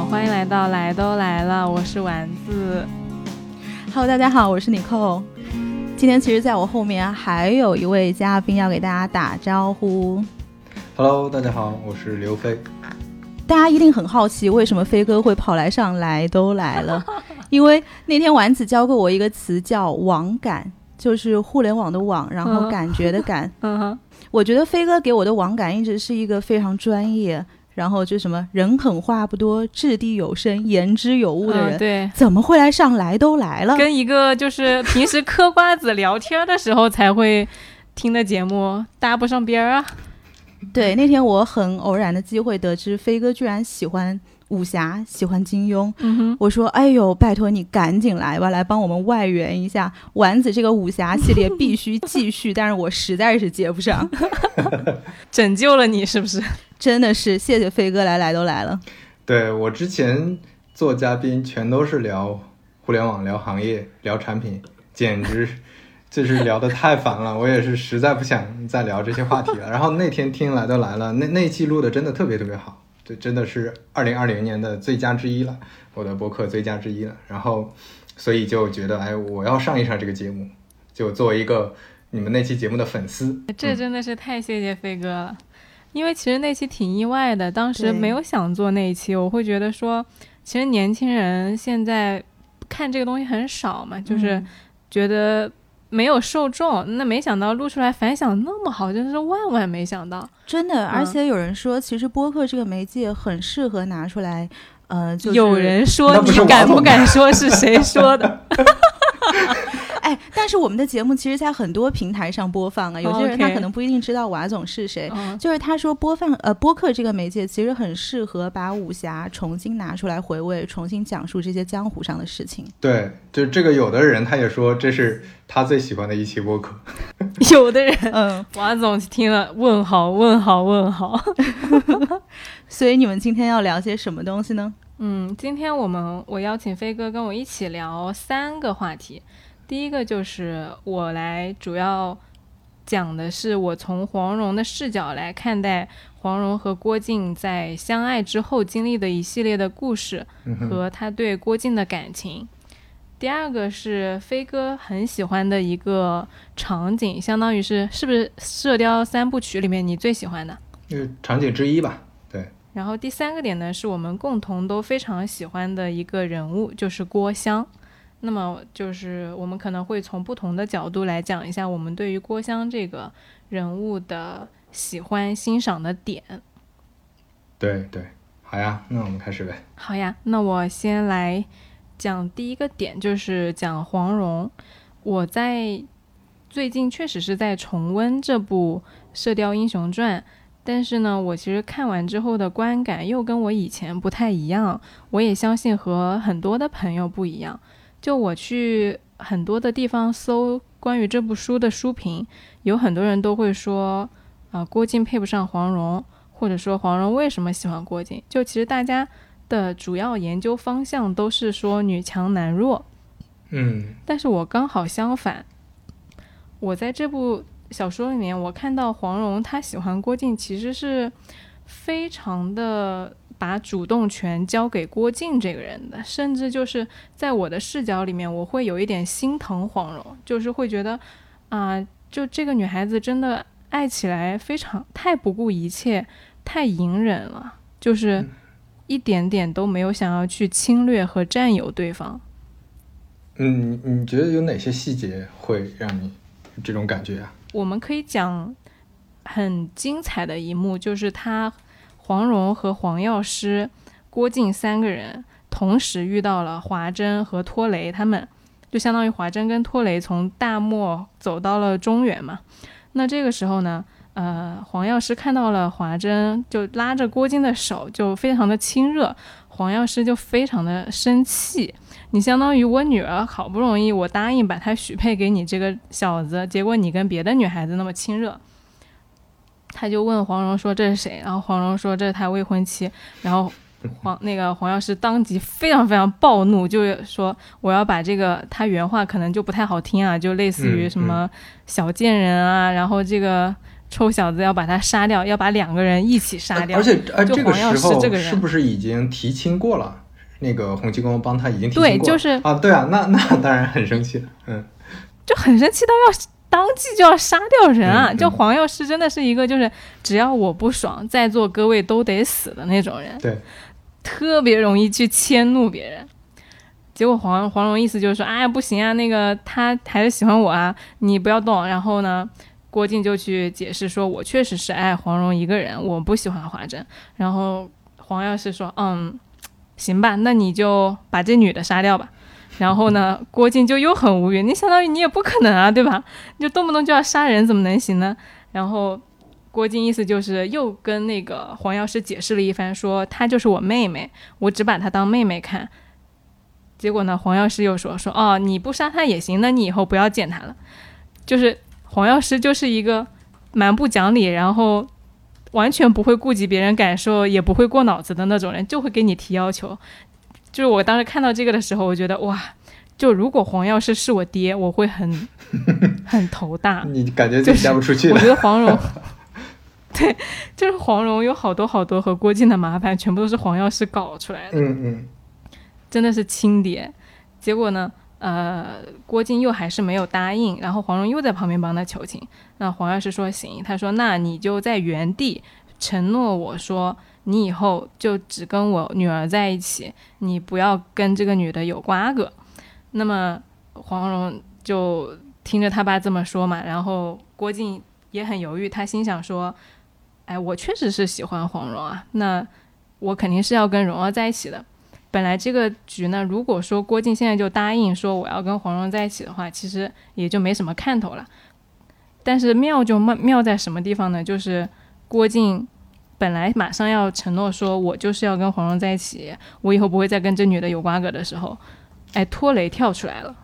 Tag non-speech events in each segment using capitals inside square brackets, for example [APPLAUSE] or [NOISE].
欢迎来到来都来了，我是丸子。Hello，大家好，我是妮蔻。今天其实在我后面还有一位嘉宾要给大家打招呼。Hello，大家好，我是刘飞。大家一定很好奇，为什么飞哥会跑来上来都来了？[LAUGHS] 因为那天丸子教过我一个词叫“网感”，就是互联网的网，然后感觉的感。嗯哼，我觉得飞哥给我的网感一直是一个非常专业，然后就什么人狠话不多、掷地有声、言之有物的人。对，怎么会来上来都来了？跟一个就是平时嗑瓜子聊天的时候才会听的节目搭不上边儿啊。对，那天我很偶然的机会得知飞哥居然喜欢武侠，喜欢金庸。嗯哼，我说：“哎呦，拜托你赶紧来吧，来帮我们外援一下丸子这个武侠系列必须继续。[LAUGHS] ”但是我实在是接不上，[LAUGHS] 拯救了你是不是？真的是谢谢飞哥来，来都来了。对我之前做嘉宾全都是聊互联网、聊行业、聊产品，简直。就是聊得太烦了，我也是实在不想再聊这些话题了。然后那天听来都来了，那那期录的真的特别特别好，这真的是二零二零年的最佳之一了，我的博客最佳之一了。然后，所以就觉得，哎，我要上一上这个节目，就作为一个你们那期节目的粉丝。这真的是太谢谢飞哥了，因为其实那期挺意外的，当时没有想做那一期，我会觉得说，其实年轻人现在看这个东西很少嘛，就是觉得。没有受众，那没想到录出来反响那么好，真是万万没想到，真的。而且有人说，其实播客这个媒介很适合拿出来，呃，有人说，你敢不敢说是谁说的？[LAUGHS] 哎，但是我们的节目其实，在很多平台上播放啊。有些人他可能不一定知道瓦总是谁，就是他说播放呃播客这个媒介其实很适合把武侠重新拿出来回味，重新讲述这些江湖上的事情。对，就这个有的人他也说这是他最喜欢的一期播客。[LAUGHS] 有的人，嗯，瓦总听了问好问好问好。[LAUGHS] 所以你们今天要聊些什么东西呢？嗯，今天我们我邀请飞哥跟我一起聊三个话题。第一个就是我来主要讲的是我从黄蓉的视角来看待黄蓉和郭靖在相爱之后经历的一系列的故事和他对郭靖的感情。第二个是飞哥很喜欢的一个场景，相当于是是不是《射雕三部曲》里面你最喜欢的？是场景之一吧。对。然后第三个点呢，是我们共同都非常喜欢的一个人物，就是郭襄。那么就是我们可能会从不同的角度来讲一下我们对于郭襄这个人物的喜欢欣赏的点。对对，好呀，那我们开始呗。好呀，那我先来讲第一个点，就是讲黄蓉。我在最近确实是在重温这部《射雕英雄传》，但是呢，我其实看完之后的观感又跟我以前不太一样。我也相信和很多的朋友不一样。就我去很多的地方搜关于这部书的书评，有很多人都会说，啊，郭靖配不上黄蓉，或者说黄蓉为什么喜欢郭靖？就其实大家的主要研究方向都是说女强男弱，嗯，但是我刚好相反，我在这部小说里面，我看到黄蓉她喜欢郭靖，其实是非常的。把主动权交给郭靖这个人的，甚至就是在我的视角里面，我会有一点心疼黄蓉，就是会觉得，啊，就这个女孩子真的爱起来非常太不顾一切，太隐忍了，就是一点点都没有想要去侵略和占有对方。嗯，你觉得有哪些细节会让你这种感觉啊？我们可以讲很精彩的一幕，就是他。黄蓉和黄药师、郭靖三个人同时遇到了华筝和托雷，他们就相当于华筝跟托雷从大漠走到了中原嘛。那这个时候呢，呃，黄药师看到了华筝，就拉着郭靖的手，就非常的亲热。黄药师就非常的生气，你相当于我女儿好不容易我答应把她许配给你这个小子，结果你跟别的女孩子那么亲热。他就问黄蓉说：“这是谁？”然后黄蓉说：“这是他未婚妻。”然后黄那个黄药师当即非常非常暴怒，就是说：“我要把这个他原话可能就不太好听啊，就类似于什么小贱人啊，然后这个臭小子要把他杀掉，要把两个人一起杀掉。而且，呃，这个时候是不是已经提亲过了？那个洪七公帮他已经提亲过，就是啊，对啊，那那当然很生气，嗯，就很生气到要当即就要杀掉人啊！就黄药师真的是一个就是只要我不爽，在座各位都得死的那种人，对，特别容易去迁怒别人。结果黄黄蓉意思就是说，哎呀不行啊，那个他还是喜欢我啊，你不要动。然后呢？郭靖就去解释说：“我确实是爱黄蓉一个人，我不喜欢华筝。”然后黄药师说：“嗯，行吧，那你就把这女的杀掉吧。”然后呢，郭靖就又很无语，你相当于你也不可能啊，对吧？你就动不动就要杀人，怎么能行呢？然后郭靖意思就是又跟那个黄药师解释了一番，说她就是我妹妹，我只把她当妹妹看。结果呢，黄药师又说：“说哦，你不杀她也行，那你以后不要见她了。”就是。黄药师就是一个蛮不讲理，然后完全不会顾及别人感受，也不会过脑子的那种人，就会给你提要求。就是我当时看到这个的时候，我觉得哇，就如果黄药师是我爹，我会很 [LAUGHS] 很头大。你感觉就嫁不出去？我觉得黄蓉，[LAUGHS] 对，就是黄蓉有好多好多和郭靖的麻烦，全部都是黄药师搞出来的。嗯嗯，真的是亲爹。结果呢？呃，郭靖又还是没有答应，然后黄蓉又在旁边帮他求情。那黄药师说行，他说那你就在原地承诺我说，你以后就只跟我女儿在一起，你不要跟这个女的有瓜葛。那么黄蓉就听着他爸这么说嘛，然后郭靖也很犹豫，他心想说，哎，我确实是喜欢黄蓉啊，那我肯定是要跟蓉儿在一起的。本来这个局呢，如果说郭靖现在就答应说我要跟黄蓉在一起的话，其实也就没什么看头了。但是妙就妙妙在什么地方呢？就是郭靖本来马上要承诺说我就是要跟黄蓉在一起，我以后不会再跟这女的有瓜葛的时候，哎，托雷跳出来了。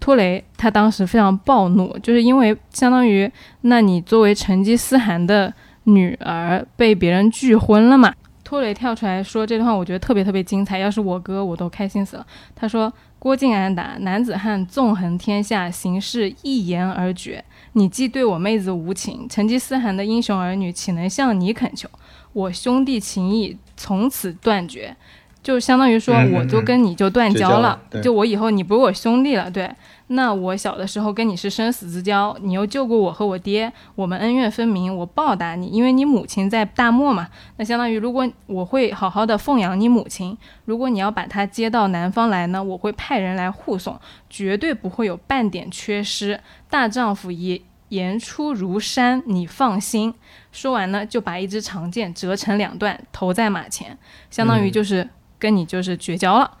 托雷他当时非常暴怒，就是因为相当于那你作为成吉思汗的女儿被别人拒婚了嘛。托雷跳出来说这段话，我觉得特别特别精彩。要是我哥，我都开心死了。他说：“郭靖安达，男子汉纵横天下，行事一言而决。你既对我妹子无情，成吉思汗的英雄儿女岂能向你恳求？我兄弟情谊从此断绝，就相当于说，我就跟你就断交了。就我以后你不是我兄弟了，对。”那我小的时候跟你是生死之交，你又救过我和我爹，我们恩怨分明，我报答你，因为你母亲在大漠嘛。那相当于如果我会好好的奉养你母亲，如果你要把她接到南方来呢，我会派人来护送，绝对不会有半点缺失。大丈夫言言出如山，你放心。说完呢，就把一支长剑折成两段，投在马前，相当于就是跟你就是绝交了。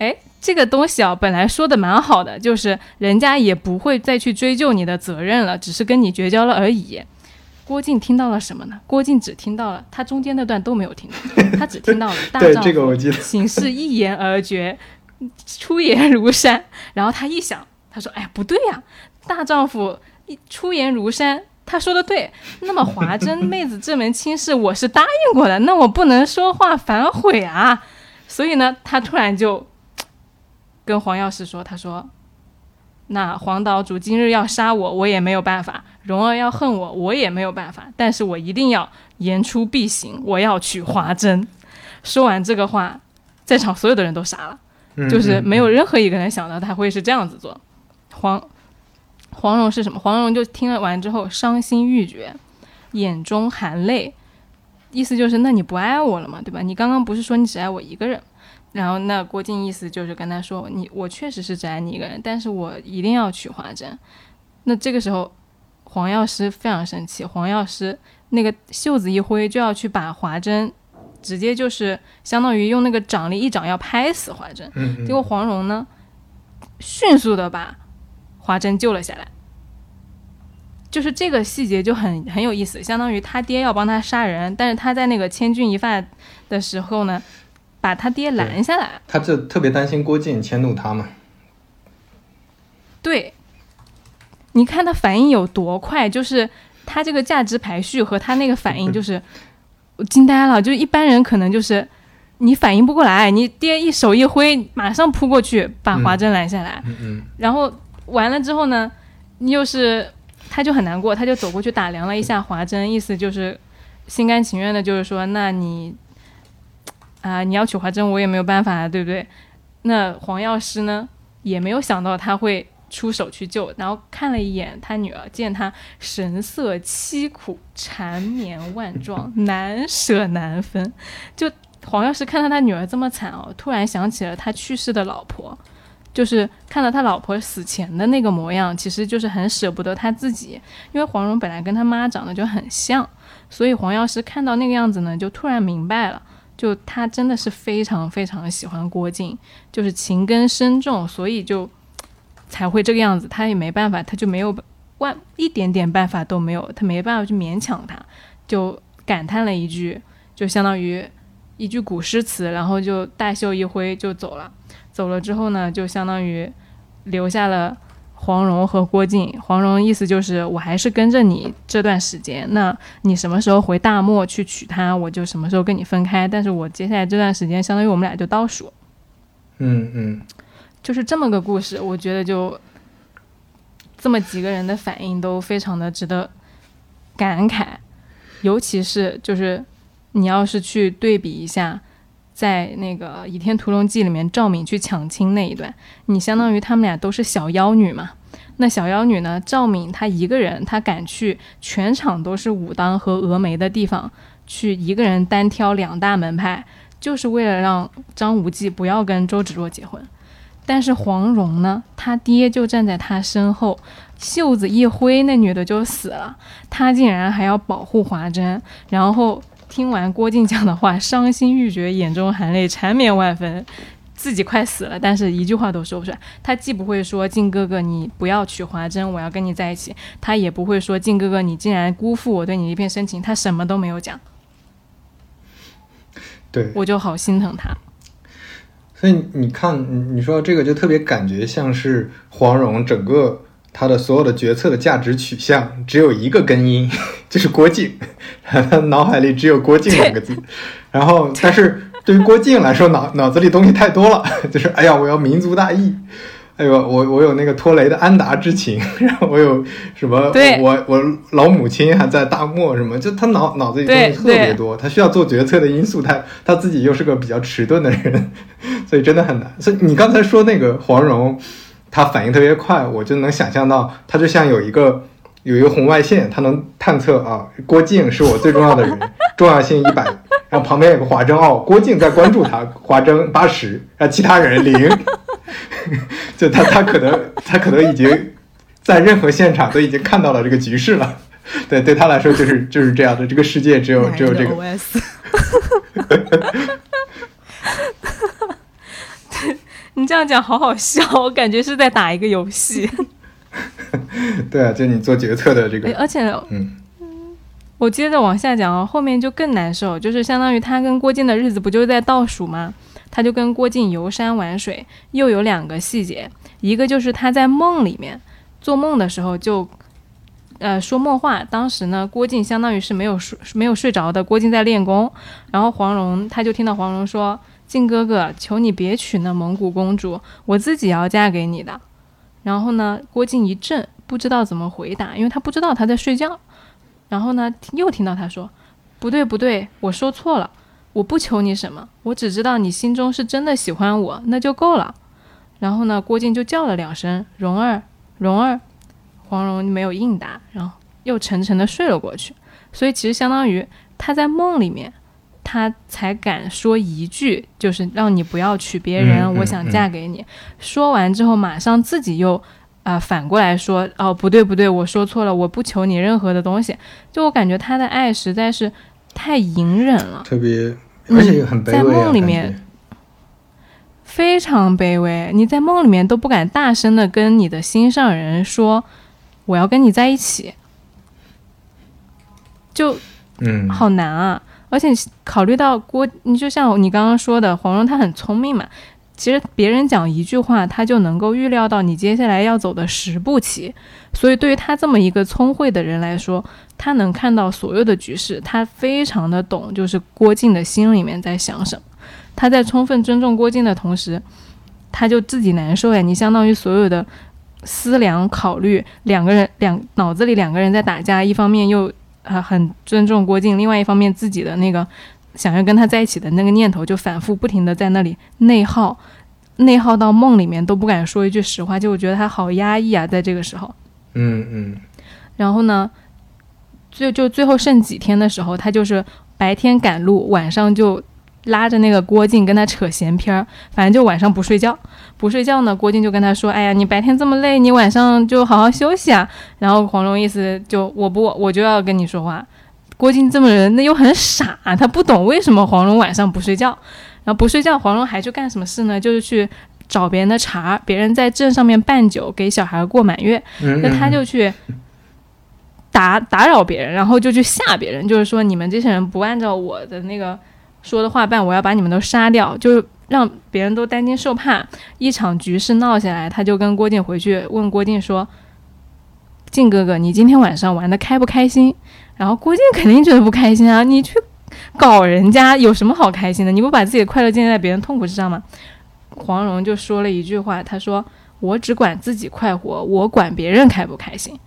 哎。这个东西啊，本来说的蛮好的，就是人家也不会再去追究你的责任了，只是跟你绝交了而已。郭靖听到了什么呢？郭靖只听到了他中间那段都没有听到，他只听到了大丈夫行事一言而决，出言如山。然后他一想，他说：“哎呀，不对呀，大丈夫一出言如山，他说的对。那么华珍妹子这门亲事我是答应过的，那我不能说话反悔啊。所以呢，他突然就。”跟黄药师说：“他说，那黄岛主今日要杀我，我也没有办法；蓉儿要恨我，我也没有办法。但是我一定要言出必行，我要取华珍。”说完这个话，在场所有的人都傻了，就是没有任何一个人想到他会是这样子做。黄黄蓉是什么？黄蓉就听了完之后伤心欲绝，眼中含泪，意思就是那你不爱我了嘛，对吧？你刚刚不是说你只爱我一个人？然后那郭靖意思就是跟他说：“你我确实是只爱你一个人，但是我一定要娶华筝。”那这个时候，黄药师非常生气，黄药师那个袖子一挥就要去把华筝，直接就是相当于用那个掌力一掌要拍死华筝。结果黄蓉呢，迅速的把华筝救了下来。就是这个细节就很很有意思，相当于他爹要帮他杀人，但是他在那个千钧一发的时候呢。把他爹拦下来，他就特别担心郭靖迁怒他嘛。对，你看他反应有多快，就是他这个价值排序和他那个反应，就是我 [LAUGHS] 惊呆了。就是一般人可能就是你反应不过来，你爹一手一挥，马上扑过去把华珍拦下来。嗯嗯。然后完了之后呢，你又是他就很难过，他就走过去打量了一下华筝，意思就是心甘情愿的，就是说，那你啊，你要娶华筝，我也没有办法，对不对？那黄药师呢，也没有想到他会出手去救，然后看了一眼他女儿，见他神色凄苦，缠绵万状，难舍难分，就黄药师看到他女儿这么惨哦，突然想起了他去世的老婆。就是看到他老婆死前的那个模样，其实就是很舍不得他自己，因为黄蓉本来跟他妈长得就很像，所以黄药师看到那个样子呢，就突然明白了，就他真的是非常非常喜欢郭靖，就是情根深重，所以就才会这个样子。他也没办法，他就没有万一点点办法都没有，他没办法去勉强他，就感叹了一句，就相当于一句古诗词，然后就大袖一挥就走了。走了之后呢，就相当于留下了黄蓉和郭靖。黄蓉意思就是我还是跟着你这段时间，那你什么时候回大漠去娶她，我就什么时候跟你分开。但是我接下来这段时间，相当于我们俩就倒数。嗯嗯，就是这么个故事，我觉得就这么几个人的反应都非常的值得感慨，尤其是就是你要是去对比一下。在那个《倚天屠龙记》里面，赵敏去抢亲那一段，你相当于他们俩都是小妖女嘛。那小妖女呢，赵敏她一个人，她敢去全场都是武当和峨眉的地方，去一个人单挑两大门派，就是为了让张无忌不要跟周芷若结婚。但是黄蓉呢，她爹就站在她身后，袖子一挥，那女的就死了，她竟然还要保护华筝，然后。听完郭靖讲的话，伤心欲绝，眼中含泪，缠绵万分，自己快死了，但是一句话都说不出来。他既不会说靖哥哥你不要娶华筝，我要跟你在一起，他也不会说靖哥哥你竟然辜负我对你一片深情，他什么都没有讲。对，我就好心疼他。所以你看，你说这个就特别感觉像是黄蓉整个。他的所有的决策的价值取向只有一个根因，[LAUGHS] 就是郭靖，他 [LAUGHS] 脑海里只有郭靖两个字。然后，但是对于郭靖来说，脑脑子里东西太多了，[LAUGHS] 就是哎呀，我要民族大义，哎呦，我我有那个拖雷的安达之情，然后我有什么，我我老母亲还在大漠什么，就他脑脑子里东西特别多，他需要做决策的因素，他他自己又是个比较迟钝的人，所以真的很难。所以你刚才说那个黄蓉。他反应特别快，我就能想象到，他就像有一个有一个红外线，他能探测啊，郭靖是我最重要的人，[LAUGHS] 重要性一百，然后旁边有个华筝哦，郭靖在关注他，华筝八十，啊，其他人零，[LAUGHS] 就他他可能他可能已经在任何现场都已经看到了这个局势了，对，对他来说就是就是这样的，这个世界只有只有这个。[LAUGHS] 你这样讲好好笑，[LAUGHS] 我感觉是在打一个游戏。[LAUGHS] 对啊，就你做决策的这个，而且，嗯，我接着往下讲后面就更难受，就是相当于他跟郭靖的日子不就是在倒数吗？他就跟郭靖游山玩水，又有两个细节，一个就是他在梦里面做梦的时候就，呃，说梦话。当时呢，郭靖相当于是没有睡没有睡着的，郭靖在练功，然后黄蓉他就听到黄蓉说。靖哥哥，求你别娶那蒙古公主，我自己要嫁给你的。然后呢，郭靖一怔，不知道怎么回答，因为他不知道他在睡觉。然后呢，又听到他说：“不对，不对，我说错了，我不求你什么，我只知道你心中是真的喜欢我，那就够了。”然后呢，郭靖就叫了两声“蓉儿，蓉儿”，黄蓉没有应答，然后又沉沉的睡了过去。所以其实相当于他在梦里面。他才敢说一句，就是让你不要娶别人，我想嫁给你。说完之后，马上自己又啊反过来说，哦不对不对，我说错了，我不求你任何的东西。就我感觉他的爱实在是太隐忍了，特别而且很卑微。在梦里面非常卑微，你在梦里面都不敢大声的跟你的心上人说我要跟你在一起，就嗯好难啊。而且考虑到郭，你就像你刚刚说的，黄蓉她很聪明嘛。其实别人讲一句话，她就能够预料到你接下来要走的十步棋。所以对于她这么一个聪慧的人来说，她能看到所有的局势，她非常的懂，就是郭靖的心里面在想什么。他在充分尊重郭靖的同时，他就自己难受呀。你相当于所有的思量考虑，两个人两脑子里两个人在打架，一方面又啊很尊重郭靖，另外一方面自己的那个想要跟他在一起的那个念头就反复不停的在那里内耗，内耗到梦里面都不敢说一句实话，就我觉得他好压抑啊，在这个时候。嗯嗯。然后呢，最就最后剩几天的时候，他就是白天赶路，晚上就。拉着那个郭靖跟他扯闲篇儿，反正就晚上不睡觉，不睡觉呢。郭靖就跟他说：“哎呀，你白天这么累，你晚上就好好休息啊。”然后黄蓉意思就我不我就要跟你说话。郭靖这么人，那又很傻，他不懂为什么黄蓉晚上不睡觉。然后不睡觉，黄蓉还去干什么事呢？就是去找别人的茬，别人在镇上面办酒给小孩过满月，那他就去打打扰别人，然后就去吓别人，就是说你们这些人不按照我的那个。说的话办，我要把你们都杀掉，就是让别人都担惊受怕。一场局势闹下来，他就跟郭靖回去问郭靖说：“靖哥哥，你今天晚上玩的开不开心？”然后郭靖肯定觉得不开心啊，你去搞人家有什么好开心的？你不把自己的快乐建立在别人痛苦之上吗？黄蓉就说了一句话，他说：“我只管自己快活，我管别人开不开心。”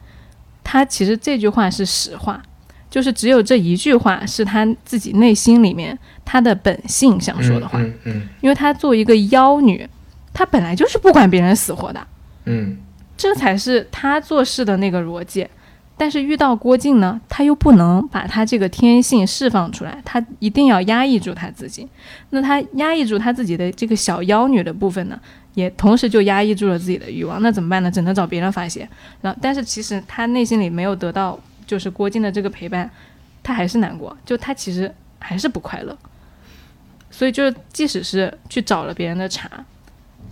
他其实这句话是实话。就是只有这一句话是他自己内心里面他的本性想说的话，嗯嗯，因为她作为一个妖女，她本来就是不管别人死活的，嗯，这才是她做事的那个逻辑。但是遇到郭靖呢，他又不能把他这个天性释放出来，他一定要压抑住他自己。那他压抑住他自己的这个小妖女的部分呢，也同时就压抑住了自己的欲望。那怎么办呢？只能找别人发泄。然后，但是其实他内心里没有得到。就是郭靖的这个陪伴，他还是难过，就他其实还是不快乐，所以就是即使是去找了别人的茬，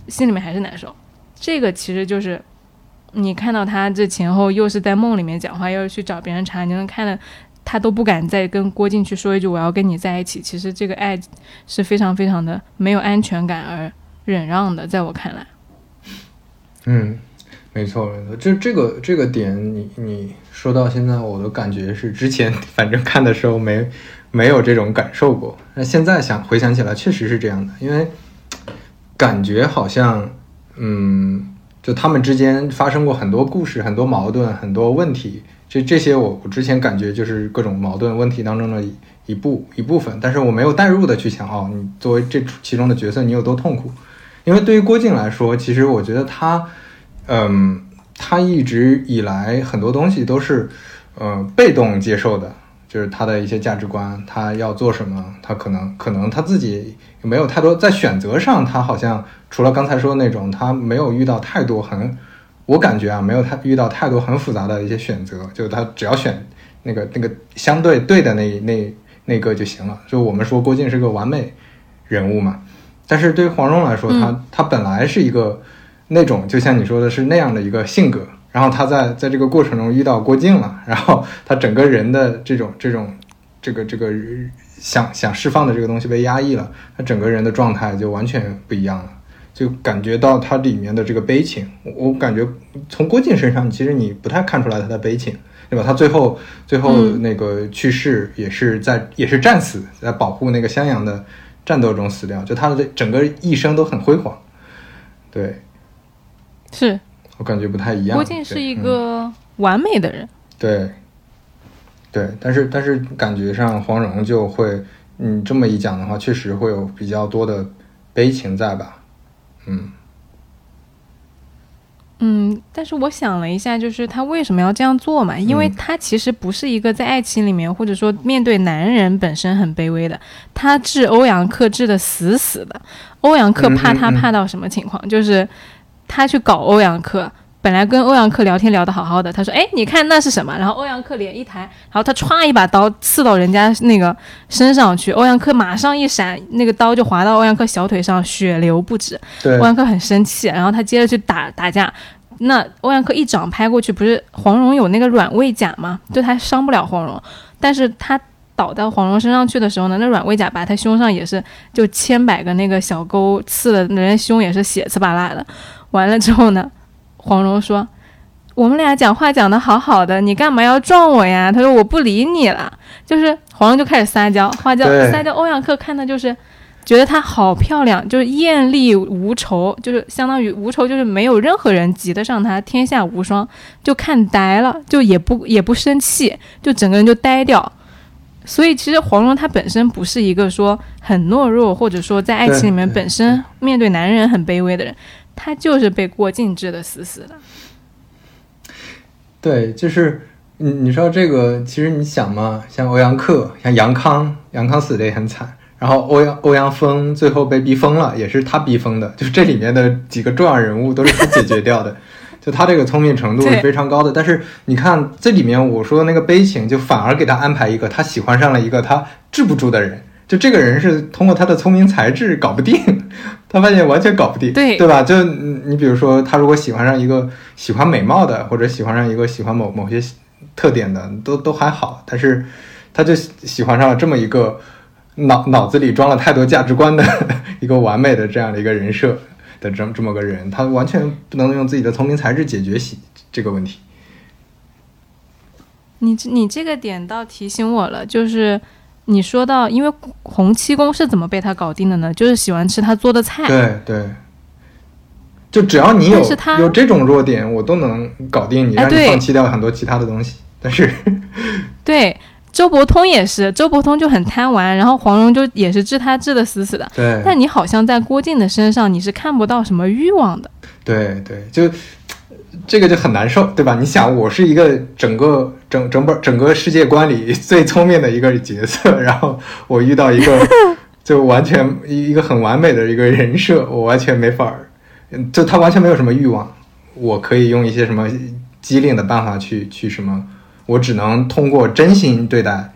心里面还是难受。这个其实就是你看到他这前后又是在梦里面讲话，又是去找别人茬，你能看到他都不敢再跟郭靖去说一句我要跟你在一起。其实这个爱是非常非常的没有安全感而忍让的，在我看来，嗯。没错，没错，就这个这个点，你你说到现在，我的感觉是，之前 [LAUGHS] 反正看的时候没没有这种感受过，那现在想回想起来，确实是这样的，因为感觉好像，嗯，就他们之间发生过很多故事，很多矛盾，很多问题，这这些我我之前感觉就是各种矛盾问题当中的一一部一部分，但是我没有代入的去想，哦，你作为这其中的角色，你有多痛苦？因为对于郭靖来说，其实我觉得他。嗯，他一直以来很多东西都是，呃，被动接受的，就是他的一些价值观，他要做什么，他可能可能他自己没有太多在选择上，他好像除了刚才说的那种，他没有遇到太多很，我感觉啊，没有太遇到太多很复杂的一些选择，就他只要选那个那个相对对的那那那个就行了。就我们说郭靖是个完美人物嘛，但是对于黄蓉来说，他他本来是一个。那种就像你说的是那样的一个性格，然后他在在这个过程中遇到郭靖了，[LAUGHS] 然后他整个人的这种这种这个这个想想释放的这个东西被压抑了，他整个人的状态就完全不一样了，就感觉到他里面的这个悲情。我感觉从郭靖身上，其实你不太看出来他的悲情，对吧？他最后最后那个去世也是在也是战死在保护那个襄阳的战斗中死掉，就他的整个一生都很辉煌，对。是我感觉不太一样。郭靖是一个完美的人，对，对，但是但是感觉上黄蓉就会，你这么一讲的话，确实会有比较多的悲情在吧？嗯，嗯，但是我想了一下，就是他为什么要这样做嘛？因为他其实不是一个在爱情里面，或者说面对男人本身很卑微的，他治欧阳克治的死死的，欧阳克怕他怕到什么情况？就是。他去搞欧阳克，本来跟欧阳克聊天聊得好好的，他说：“哎，你看那是什么？”然后欧阳克脸一抬，然后他歘一把刀刺到人家那个身上去，欧阳克马上一闪，那个刀就划到欧阳克小腿上，血流不止。欧阳克很生气，然后他接着去打打架。那欧阳克一掌拍过去，不是黄蓉有那个软猬甲吗？就他伤不了黄蓉，但是他倒到黄蓉身上去的时候呢，那软猬甲把他胸上也是就千百个那个小钩刺的，人胸也是血呲巴拉的。完了之后呢，黄蓉说：“我们俩讲话讲的好好的，你干嘛要撞我呀？”他说：“我不理你了。”就是黄蓉就开始撒娇，花娇撒娇。欧阳克看的就是觉得她好漂亮，就是艳丽无愁，就是相当于无愁，就是没有任何人及得上她，天下无双，就看呆了，就也不也不生气，就整个人就呆掉。所以其实黄蓉她本身不是一个说很懦弱，或者说在爱情里面本身面对男人很卑微的人，她就是被郭靖治的死死的。对，就是你你说这个，其实你想嘛，像欧阳克，像杨康，杨康死的也很惨，然后欧阳欧阳锋最后被逼疯了，也是他逼疯的，就是这里面的几个重要人物都是他解决掉的，[LAUGHS] 就他这个聪明程度是非常高的。但是你看这里面我说的那个悲情，就反而给他安排一个他喜欢上了一个他治不住的人。就这个人是通过他的聪明才智搞不定，[LAUGHS] 他发现完全搞不定，对对吧？就你比如说，他如果喜欢上一个 [LAUGHS] 喜欢美貌的，或者喜欢上一个喜欢某某些特点的，都都还好。但是他就喜欢上了这么一个脑脑子里装了太多价值观的 [LAUGHS] 一个完美的这样的一个人设的这么这么个人，他完全不能用自己的聪明才智解决喜这个问题。你你这个点倒提醒我了，就是。你说到，因为洪七公是怎么被他搞定的呢？就是喜欢吃他做的菜。对对，就只要你有有这种弱点，我都能搞定你，让你放弃掉很多其他的东西。[LAUGHS] 但是，[LAUGHS] 对周伯通也是，周伯通就很贪玩，然后黄蓉就也是治他治的死死的。对，但你好像在郭靖的身上，你是看不到什么欲望的。对对，就。这个就很难受，对吧？你想，我是一个整个整整本整个世界观里最聪明的一个角色，然后我遇到一个 [LAUGHS] 就完全一个很完美的一个人设，我完全没法儿，就他完全没有什么欲望，我可以用一些什么机灵的办法去去什么，我只能通过真心对待，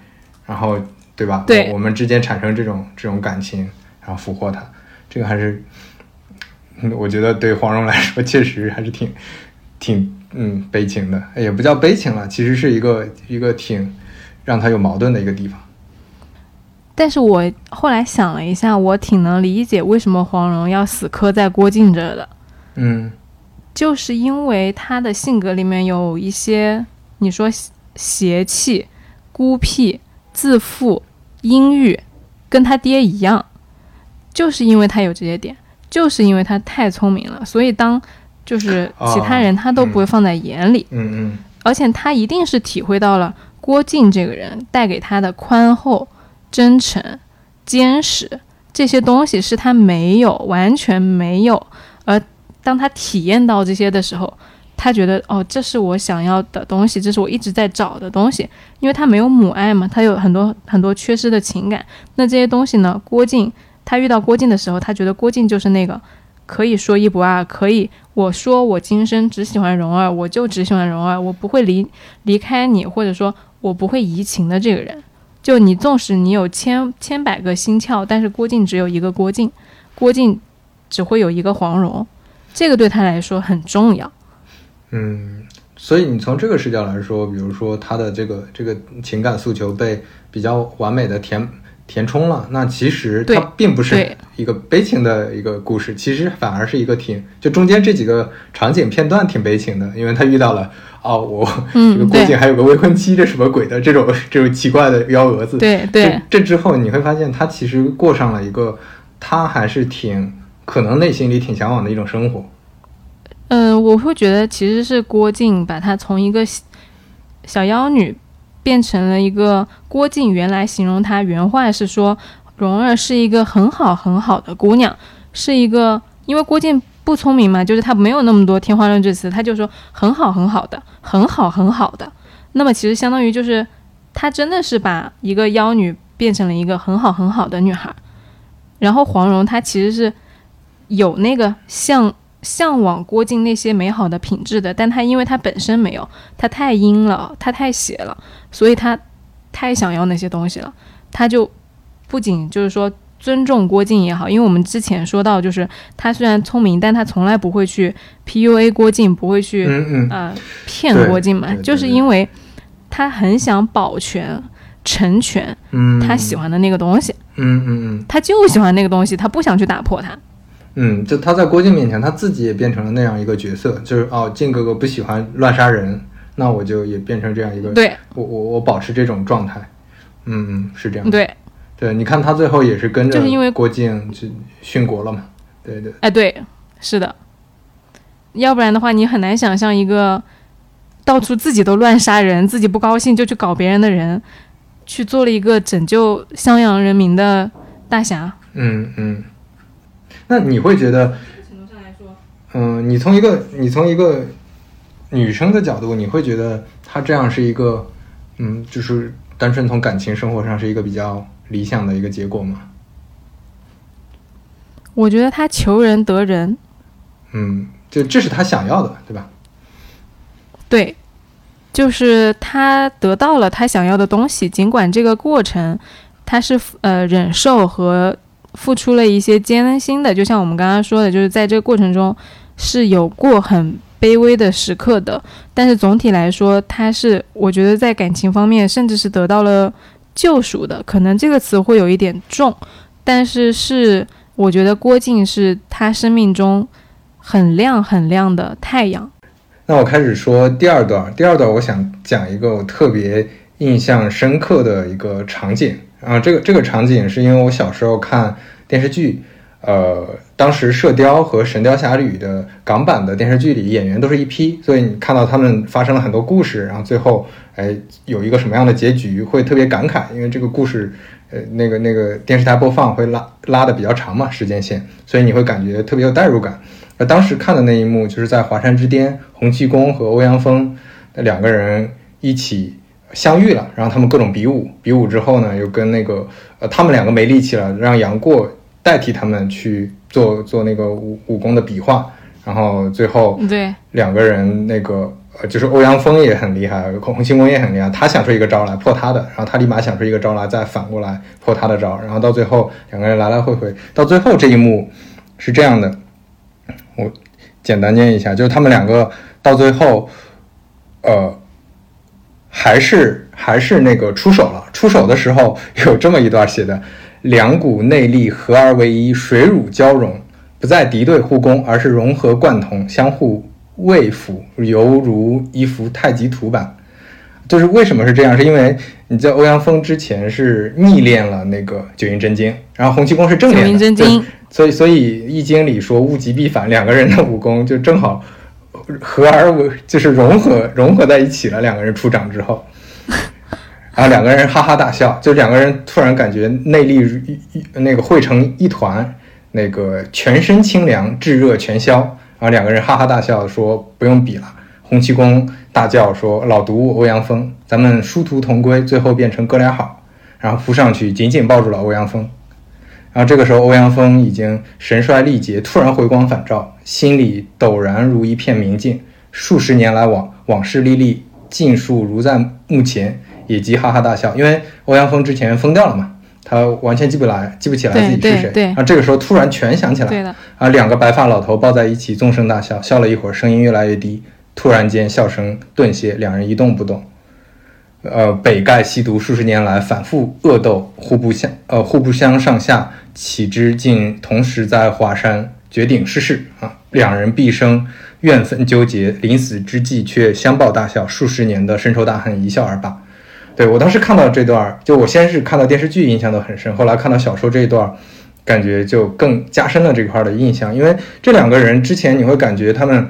然后对吧？对，我们之间产生这种这种感情，然后俘获他，这个还是 [LAUGHS] 我觉得对黄蓉来说确实还是挺。挺嗯悲情的，也不叫悲情了，其实是一个一个挺让他有矛盾的一个地方。但是我后来想了一下，我挺能理解为什么黄蓉要死磕在郭靖这的。嗯，就是因为他的性格里面有一些，你说邪气、孤僻、自负、阴郁，跟他爹一样，就是因为他有这些点，就是因为他太聪明了，所以当。就是其他人他都不会放在眼里，嗯嗯，而且他一定是体会到了郭靖这个人带给他的宽厚、真诚、坚实这些东西是他没有，完全没有。而当他体验到这些的时候，他觉得哦，这是我想要的东西，这是我一直在找的东西。因为他没有母爱嘛，他有很多很多缺失的情感。那这些东西呢？郭靖他遇到郭靖的时候，他觉得郭靖就是那个。可以说一不二，可以我说我今生只喜欢蓉儿，我就只喜欢蓉儿，我不会离离开你，或者说我不会移情的这个人。就你纵使你有千千百个心窍，但是郭靖只有一个郭靖，郭靖只会有一个黄蓉，这个对他来说很重要。嗯，所以你从这个视角来说，比如说他的这个这个情感诉求被比较完美的填。填充了，那其实它并不是一个悲情的一个故事，其实反而是一个挺就中间这几个场景片段挺悲情的，因为他遇到了哦，我 [LAUGHS] 这个郭靖还有个未婚妻，这什么鬼的这种这种奇怪的幺蛾子。对对，这之后你会发现他其实过上了一个他还是挺可能内心里挺向往的一种生活。嗯，我会觉得其实是郭靖把他从一个小妖女。变成了一个郭靖，原来形容她原话是说，蓉儿是一个很好很好的姑娘，是一个因为郭靖不聪明嘛，就是他没有那么多天花乱坠词，他就说很好很好的，很好很好的。那么其实相当于就是他真的是把一个妖女变成了一个很好很好的女孩。然后黄蓉她其实是有那个像。向往郭靖那些美好的品质的，但他因为他本身没有，他太阴了，他太邪了，所以他太想要那些东西了。他就不仅就是说尊重郭靖也好，因为我们之前说到，就是他虽然聪明，但他从来不会去 PUA 郭靖，不会去呃骗郭靖嘛，就是因为他很想保全、成全他喜欢的那个东西。嗯嗯嗯，他就喜欢那个东西，他不想去打破它。嗯，就他在郭靖面前，他自己也变成了那样一个角色，就是哦，靖哥哥不喜欢乱杀人，那我就也变成这样一个，对，我我我保持这种状态，嗯嗯，是这样，对，对，你看他最后也是跟着就是因为郭靖去殉国了嘛。对对，哎，对，是的。要不然的话，你很难想象一个到处自己都乱杀人，自己不高兴就去搞别人的人，去做了一个拯救襄阳人民的大侠。嗯嗯。那你会觉得，程度上来说嗯，你从一个你从一个女生的角度，你会觉得他这样是一个，嗯，就是单纯从感情生活上是一个比较理想的一个结果吗？我觉得他求人得人，嗯，就这是他想要的，对吧？对，就是他得到了他想要的东西，尽管这个过程他是呃忍受和付出了一些艰辛的，就像我们刚刚说的，就是在这个过程中是有过很卑微的时刻的，但是总体来说，他是我觉得在感情方面甚至是得到了救赎的，可能这个词会有一点重，但是是。我觉得郭靖是他生命中很亮很亮的太阳。那我开始说第二段，第二段我想讲一个我特别印象深刻的一个场景啊，这个这个场景是因为我小时候看电视剧，呃，当时《射雕》和《神雕侠侣》的港版的电视剧里演员都是一批，所以你看到他们发生了很多故事，然后最后哎有一个什么样的结局，会特别感慨，因为这个故事。呃，那个那个电视台播放会拉拉的比较长嘛，时间线，所以你会感觉特别有代入感。而当时看的那一幕，就是在华山之巅，洪七公和欧阳锋两个人一起相遇了，然后他们各种比武，比武之后呢，又跟那个呃，他们两个没力气了，让杨过代替他们去做做那个武武功的比划，然后最后对两个人那个。呃，就是欧阳锋也很厉害，洪七公也很厉害。他想出一个招来破他的，然后他立马想出一个招来，再反过来破他的招，然后到最后两个人来来回回，到最后这一幕是这样的。我简单念一下，就是他们两个到最后，呃，还是还是那个出手了。出手的时候有这么一段写的：两股内力合而为一，水乳交融，不再敌对互攻，而是融合贯通，相互。慰抚犹如一幅太极图版，就是为什么是这样？是因为你在欧阳锋之前是逆练了那个九阴真经，然后洪七公是正练的，所以所以易经里说物极必反，两个人的武功就正好合而为，就是融合融合在一起了。两个人出场之后，[LAUGHS] 然后两个人哈哈大笑，就两个人突然感觉内力那个汇成一团，那个全身清凉，炙热全消。然后两个人哈哈大笑，说不用比了。洪七公大叫说：“老毒欧阳锋，咱们殊途同归，最后变成哥俩好。”然后扑上去紧紧抱住了欧阳锋。然后这个时候，欧阳锋已经神衰力竭，突然回光返照，心里陡然如一片明镜。数十年来往往事历历，尽数如在目前，也即哈哈大笑，因为欧阳锋之前疯掉了嘛。他完全记不来，记不起来自己是谁。然后这个时候突然全想起来。对。啊，两个白发老头抱在一起，纵声大笑，笑了一会儿，声音越来越低。突然间，笑声顿歇，两人一动不动。呃，北丐西毒数十年来反复恶斗，互不相呃互不相上下，岂知竟同时在华山绝顶逝世啊！两人毕生怨愤纠结，临死之际却相抱大笑，数十年的深仇大恨一笑而罢。对我当时看到这段，就我先是看到电视剧，印象都很深，后来看到小说这一段，感觉就更加深了这块的印象。因为这两个人之前你会感觉他们，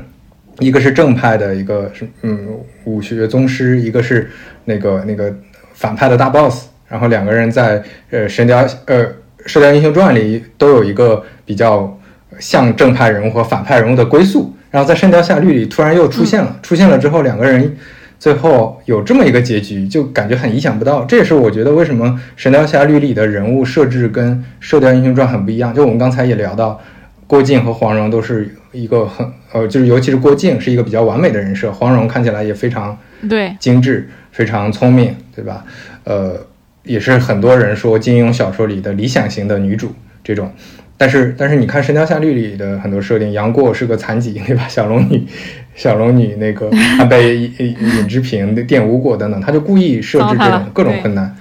一个是正派的一个是嗯武学宗师，一个是那个那个反派的大 boss，然后两个人在呃神雕呃射雕英雄传里都有一个比较像正派人物和反派人物的归宿，然后在神雕侠侣里突然又出现了，出现了之后两个人。最后有这么一个结局，就感觉很意想不到。这也是我觉得为什么《神雕侠侣》里的人物设置跟《射雕英雄传》很不一样。就我们刚才也聊到，郭靖和黄蓉都是一个很呃，就是尤其是郭靖是一个比较完美的人设，黄蓉看起来也非常对精致，非常聪明，对吧？呃，也是很多人说金庸小说里的理想型的女主这种。但是但是你看《神雕侠侣》里的很多设定，杨过是个残疾，对吧？小龙女。小龙女那个，[LAUGHS] 她被尹志平的玷污过等等，他就故意设置这种各种困难。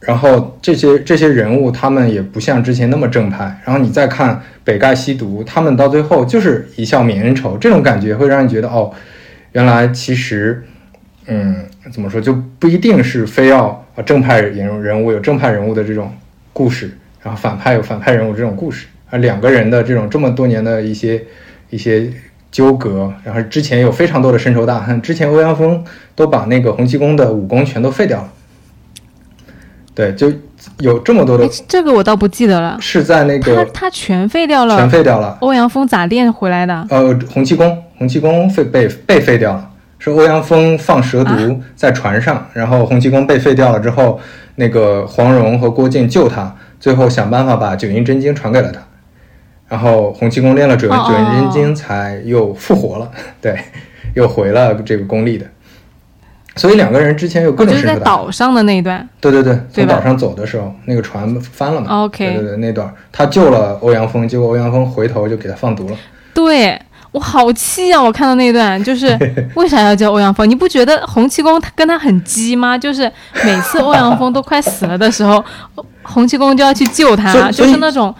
然后这些这些人物，他们也不像之前那么正派。然后你再看北丐西毒，他们到最后就是一笑泯恩仇，这种感觉会让人觉得哦，原来其实，嗯，怎么说就不一定是非要啊正派人人物有正派人物的这种故事，然后反派有反派人物这种故事，啊两个人的这种这么多年的一些一些纠葛，然后之前有非常多的深仇大恨，之前欧阳锋都把那个洪七公的武功全都废掉了，对，就有这么多的，这个我倒不记得了，是在那个他他全废掉了，全废掉了，欧阳锋咋练回来的？呃，洪七公，洪七公废被被废掉了。是欧阳锋放蛇毒在船上，然后洪七公被废掉了之后，那个黄蓉和郭靖救他，最后想办法把九阴真经传给了他，然后洪七公练了九九阴真经才又复活了，[LAUGHS] 对，又回了这个功力的。所以两个人之前有各种是在岛上的那一段，对对对，从岛上走的时候，那个船翻了嘛，OK，对对对，那段他救了欧阳锋，结果欧阳锋回头就给他放毒了，对。我好气啊！我看到那段，就是 [LAUGHS] 为啥要叫欧阳锋？你不觉得洪七公他跟他很鸡吗？就是每次欧阳锋都快死了的时候，洪七公就要去救他，就是那种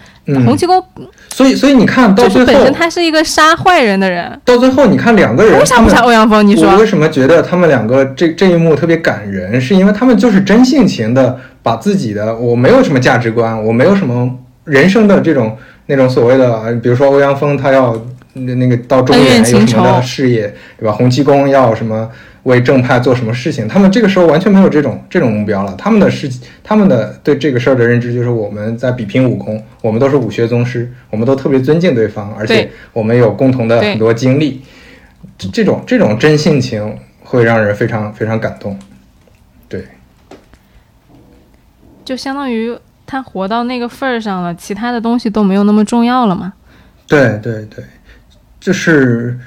洪七公。所以，所以你看到最后，本身他是一个杀坏人的人。到最后，你看两个人为啥不杀欧阳锋？你说我为什么觉得他们两个这这一幕特别感人？是因为他们就是真性情的把自己的我没有什么价值观，我没有什么人生的这种那种所谓的，比如说欧阳锋他要。那那个到中原有什么的事业，对吧？洪七公要什么为正派做什么事情？他们这个时候完全没有这种这种目标了。他们的事，他们的对这个事儿的认知就是我们在比拼武功，我们都是武学宗师，我们都特别尊敬对方，而且我们有共同的很多经历。这这种这种真性情会让人非常非常感动。对，就相当于他活到那个份儿上了，其他的东西都没有那么重要了嘛？对对对。就是，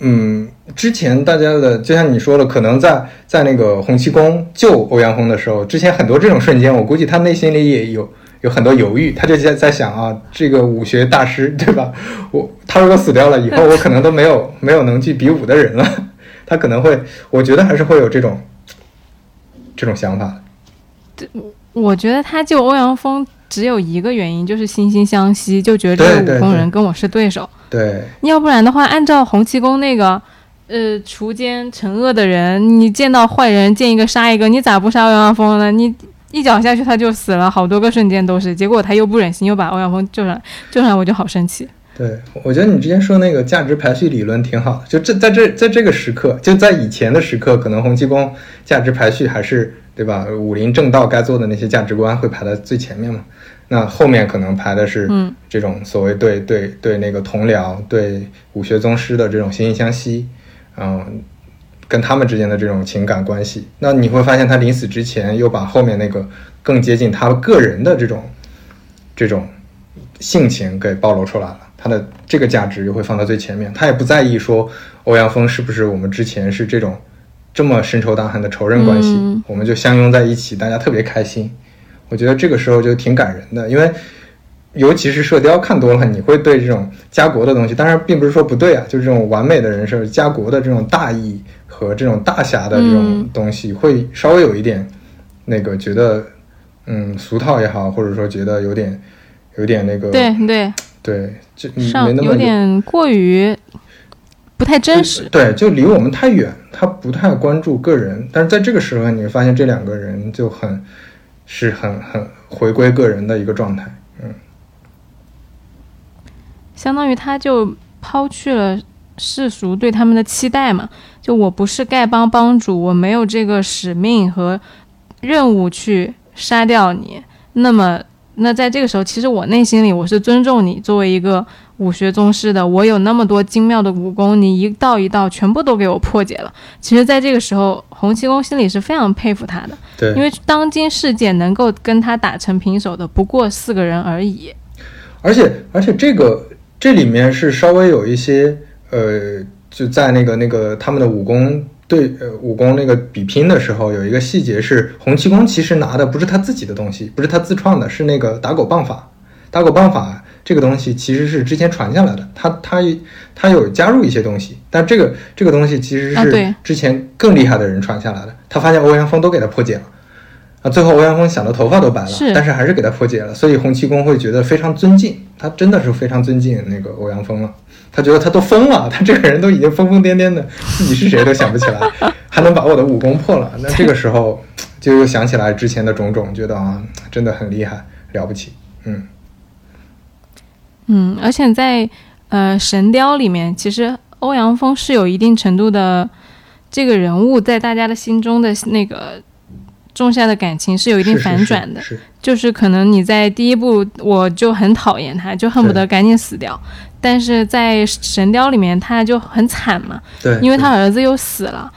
嗯，之前大家的就像你说的，可能在在那个洪七公救欧阳锋的时候，之前很多这种瞬间，我估计他内心里也有有很多犹豫，他就在在想啊，这个武学大师对吧？[LAUGHS] 我他如果死掉了以后，我可能都没有没有能去比武的人了，他可能会，我觉得还是会有这种这种想法。对，我觉得他救欧阳锋只有一个原因，就是惺惺相惜，就觉得这个武功人跟我是对手。对，要不然的话，按照洪七公那个，呃，锄奸惩恶的人，你见到坏人见一个杀一个，你咋不杀欧阳锋呢？你一脚下去他就死了，好多个瞬间都是，结果他又不忍心，又把欧阳锋救上，救上我就好生气。对，我觉得你之前说那个价值排序理论挺好的，就这在这在这个时刻，就在以前的时刻，可能洪七公价值排序还是对吧？武林正道该做的那些价值观会排在最前面嘛。那后面可能排的是这种所谓对对对那个同僚、对武学宗师的这种惺惺相惜，嗯，跟他们之间的这种情感关系。那你会发现他临死之前又把后面那个更接近他个人的这种这种性情给暴露出来了，他的这个价值又会放到最前面。他也不在意说欧阳锋是不是我们之前是这种这么深仇大恨的仇人关系，我们就相拥在一起，大家特别开心。我觉得这个时候就挺感人的，因为尤其是《射雕》看多了，你会对这种家国的东西，当然并不是说不对啊，就是这种完美的人设、家国的这种大义和这种大侠的这种东西，会稍微有一点那个觉得，嗯，俗套也好，或者说觉得有点有点那个，对对。对，就上有点过于不太真实，对，就离我们太远，他不太关注个人，但是在这个时候，你会发现这两个人就很。是很很回归个人的一个状态，嗯，相当于他就抛去了世俗对他们的期待嘛，就我不是丐帮帮主，我没有这个使命和任务去杀掉你，那么那在这个时候，其实我内心里我是尊重你作为一个。武学宗师的，我有那么多精妙的武功，你一道一道全部都给我破解了。其实，在这个时候，洪七公心里是非常佩服他的。对，因为当今世界能够跟他打成平手的不过四个人而已。而且，而且这个这里面是稍微有一些呃，就在那个那个他们的武功对呃武功那个比拼的时候，有一个细节是洪七公其实拿的不是他自己的东西，不是他自创的，是那个打狗棒法。打狗棒法。这个东西其实是之前传下来的，他他他有加入一些东西，但这个这个东西其实是之前更厉害的人传下来的。他发现欧阳锋都给他破解了，啊，最后欧阳锋想的头发都白了，但是还是给他破解了。所以洪七公会觉得非常尊敬，他真的是非常尊敬那个欧阳锋了。他觉得他都疯了，他这个人都已经疯疯癫癫的，自己是谁都想不起来，还能把我的武功破了。那这个时候就又想起来之前的种种，觉得啊，真的很厉害，了不起，嗯，嗯，而且在呃《神雕》里面，其实欧阳锋是有一定程度的这个人物在大家的心中的那个种下的感情是有一定反转的，就是可能你在第一部我就很讨厌他，就恨不得赶紧死掉，但是在《神雕》里面他就很惨嘛，对，因为他儿子又死了。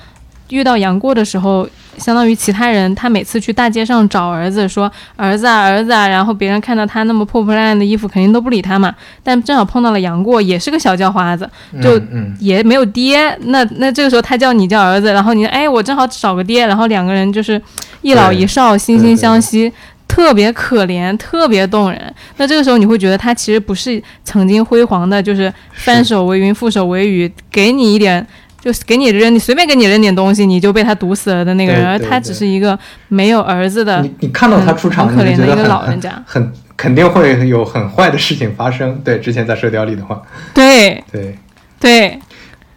遇到杨过的时候，相当于其他人，他每次去大街上找儿子，说儿子啊儿子啊，然后别人看到他那么破破烂烂的衣服，肯定都不理他嘛。但正好碰到了杨过，也是个小叫花子，就也没有爹。那那这个时候他叫你叫儿子，然后你哎我正好找个爹，然后两个人就是一老一少惺惺相惜，特别可怜，特别动人。那这个时候你会觉得他其实不是曾经辉煌的，就是翻手为云覆手为雨，给你一点。就是给你扔，你随便给你扔点东西，你就被他毒死了的那个人，而他只是一个没有儿子的。你你看到他出场，可怜的一个老人家，很肯定会有很坏的事情发生。对，之前在《射雕》里的话，对对对，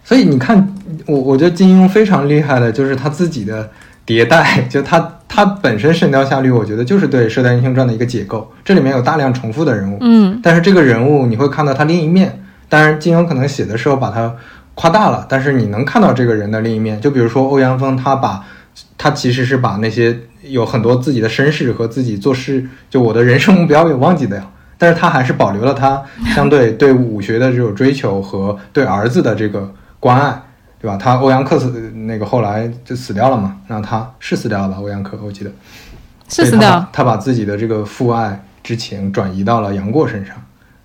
所以你看，我我觉得金庸非常厉害的，就是他自己的迭代，[LAUGHS] 就他他本身《神雕侠侣》，我觉得就是对《射雕英雄传》的一个解构，这里面有大量重复的人物，嗯，但是这个人物你会看到他另一面，当然金庸可能写的时候把他。夸大了，但是你能看到这个人的另一面。就比如说欧阳锋，他把，他其实是把那些有很多自己的身世和自己做事，就我的人生目标给忘记掉。但是他还是保留了他相对对武学的这种追求和对儿子的这个关爱，对吧？他欧阳克死那个后来就死掉了嘛？那他是死掉了，欧阳克我记得是死掉。他把自己的这个父爱之情转移到了杨过身上。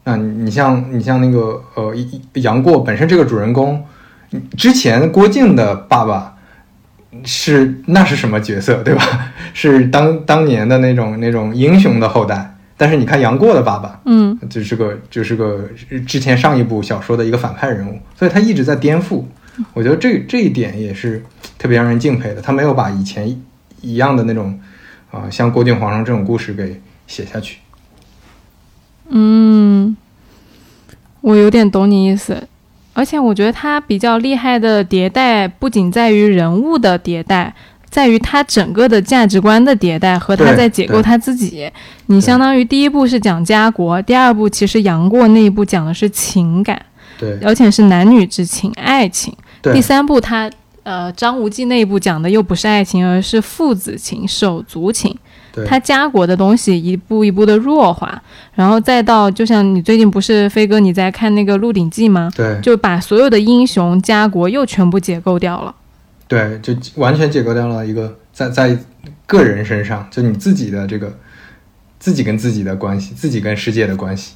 啊，你像你像那个呃，杨过本身这个主人公，之前郭靖的爸爸是那是什么角色，对吧？[LAUGHS] 是当当年的那种那种英雄的后代。但是你看杨过的爸爸，嗯，就是个就是个之前上一部小说的一个反派人物，所以他一直在颠覆。我觉得这这一点也是特别让人敬佩的。他没有把以前一样的那种啊，像郭靖皇上这种故事给写下去。嗯，我有点懂你意思，而且我觉得他比较厉害的迭代，不仅在于人物的迭代，在于他整个的价值观的迭代和他在解构他自己。你相当于第一部是讲家国，第二部其实杨过那一部讲的是情感，对，而且是男女之情、爱情。第三部他呃张无忌那一部讲的又不是爱情，而是父子情、手足情。他家国的东西一步一步的弱化，然后再到就像你最近不是飞哥你在看那个《鹿鼎记》吗？对，就把所有的英雄家国又全部解构掉了。对，就完全解构掉了一个在在个人身上，就你自己的这个自己跟自己的关系，自己跟世界的关系，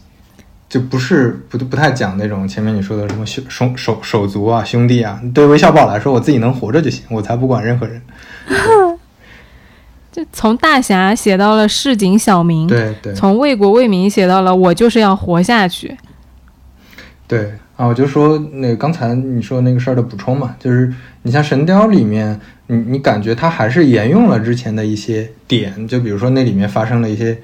就不是不不太讲那种前面你说的什么兄手手手足啊兄弟啊。对韦小宝来说，我自己能活着就行，我才不管任何人。就从大侠写到了市井小民，对对，从为国为民写到了我就是要活下去。对啊，我就说那刚才你说那个事儿的补充嘛，就是你像《神雕》里面，你你感觉他还是沿用了之前的一些点，就比如说那里面发生了一些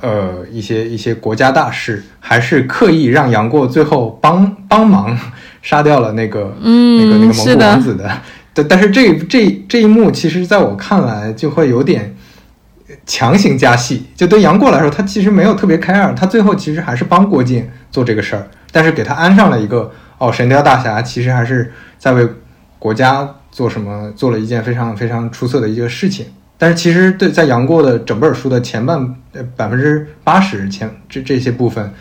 呃一些一些国家大事，还是刻意让杨过最后帮帮忙杀掉了那个嗯那个那个蒙古王子的。对但是这这这一幕，其实在我看来就会有点强行加戏。就对杨过来说，他其实没有特别 care，他最后其实还是帮郭靖做这个事儿，但是给他安上了一个哦，神雕大侠其实还是在为国家做什么，做了一件非常非常出色的一个事情。但是其实对在杨过的整本书的前半百分之八十前这这些部分，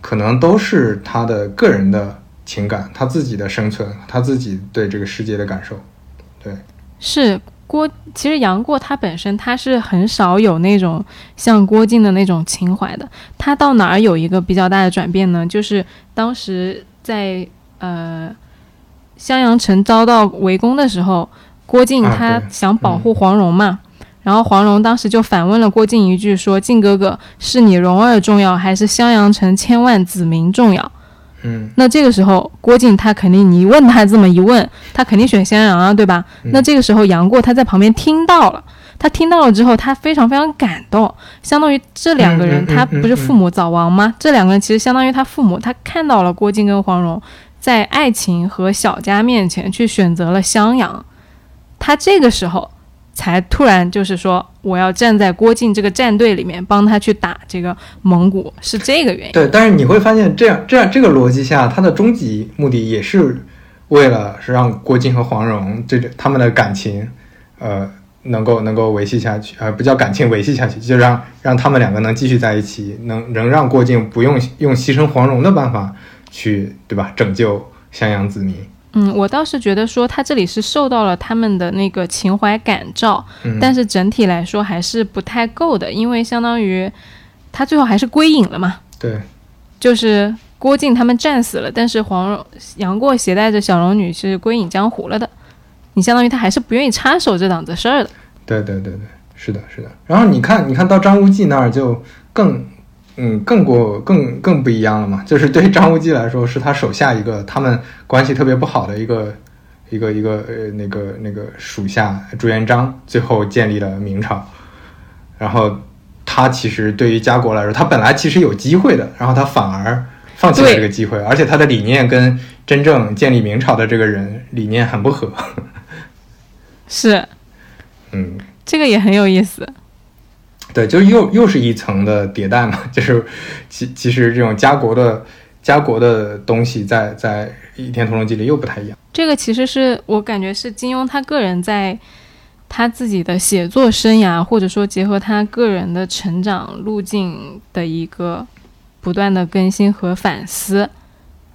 可能都是他的个人的情感，他自己的生存，他自己对这个世界的感受。对，是郭。其实杨过他本身他是很少有那种像郭靖的那种情怀的。他到哪儿有一个比较大的转变呢？就是当时在呃襄阳城遭到围攻的时候，郭靖他想保护黄蓉嘛，然后黄蓉当时就反问了郭靖一句，说：“靖哥哥，是你蓉儿重要，还是襄阳城千万子民重要？”嗯，那这个时候郭靖他肯定，你问他这么一问，他肯定选襄阳啊，对吧？那这个时候杨过他在旁边听到了，他听到了之后，他非常非常感动，相当于这两个人他不是父母早亡吗？这两个人其实相当于他父母，他看到了郭靖跟黄蓉在爱情和小家面前去选择了襄阳，他这个时候才突然就是说我要站在郭靖这个战队里面帮他去打这个蒙古，是这个原因。对，但是你会发现这样这样这个逻辑下，他的终极目的也是为了是让郭靖和黄蓉这他们的感情，呃。能够能够维系下去，呃，不叫感情维系下去，就让让他们两个能继续在一起，能能让郭靖不用用牺牲黄蓉的办法去，对吧？拯救襄阳子民。嗯，我倒是觉得说他这里是受到了他们的那个情怀感召，但是整体来说还是不太够的，因为相当于他最后还是归隐了嘛。对，就是郭靖他们战死了，但是黄蓉杨过携带着小龙女是归隐江湖了的。你相当于他还是不愿意插手这档子事儿的。对对对对，是的，是的。然后你看，你看到张无忌那儿就更，嗯，更过更更不一样了嘛。[LAUGHS] 就是对张无忌来说，是他手下一个他们关系特别不好的一个一个一个呃那个那个属下朱元璋，最后建立了明朝。然后他其实对于家国来说，他本来其实有机会的，然后他反而放弃了这个机会，而且他的理念跟真正建立明朝的这个人理念很不合。[LAUGHS] 是，嗯，这个也很有意思。对，就又又是一层的迭代嘛，[LAUGHS] 就是其其实这种家国的家国的东西，在在《倚天屠龙记》里又不太一样。这个其实是我感觉是金庸他个人在他自己的写作生涯，或者说结合他个人的成长路径的一个不断的更新和反思。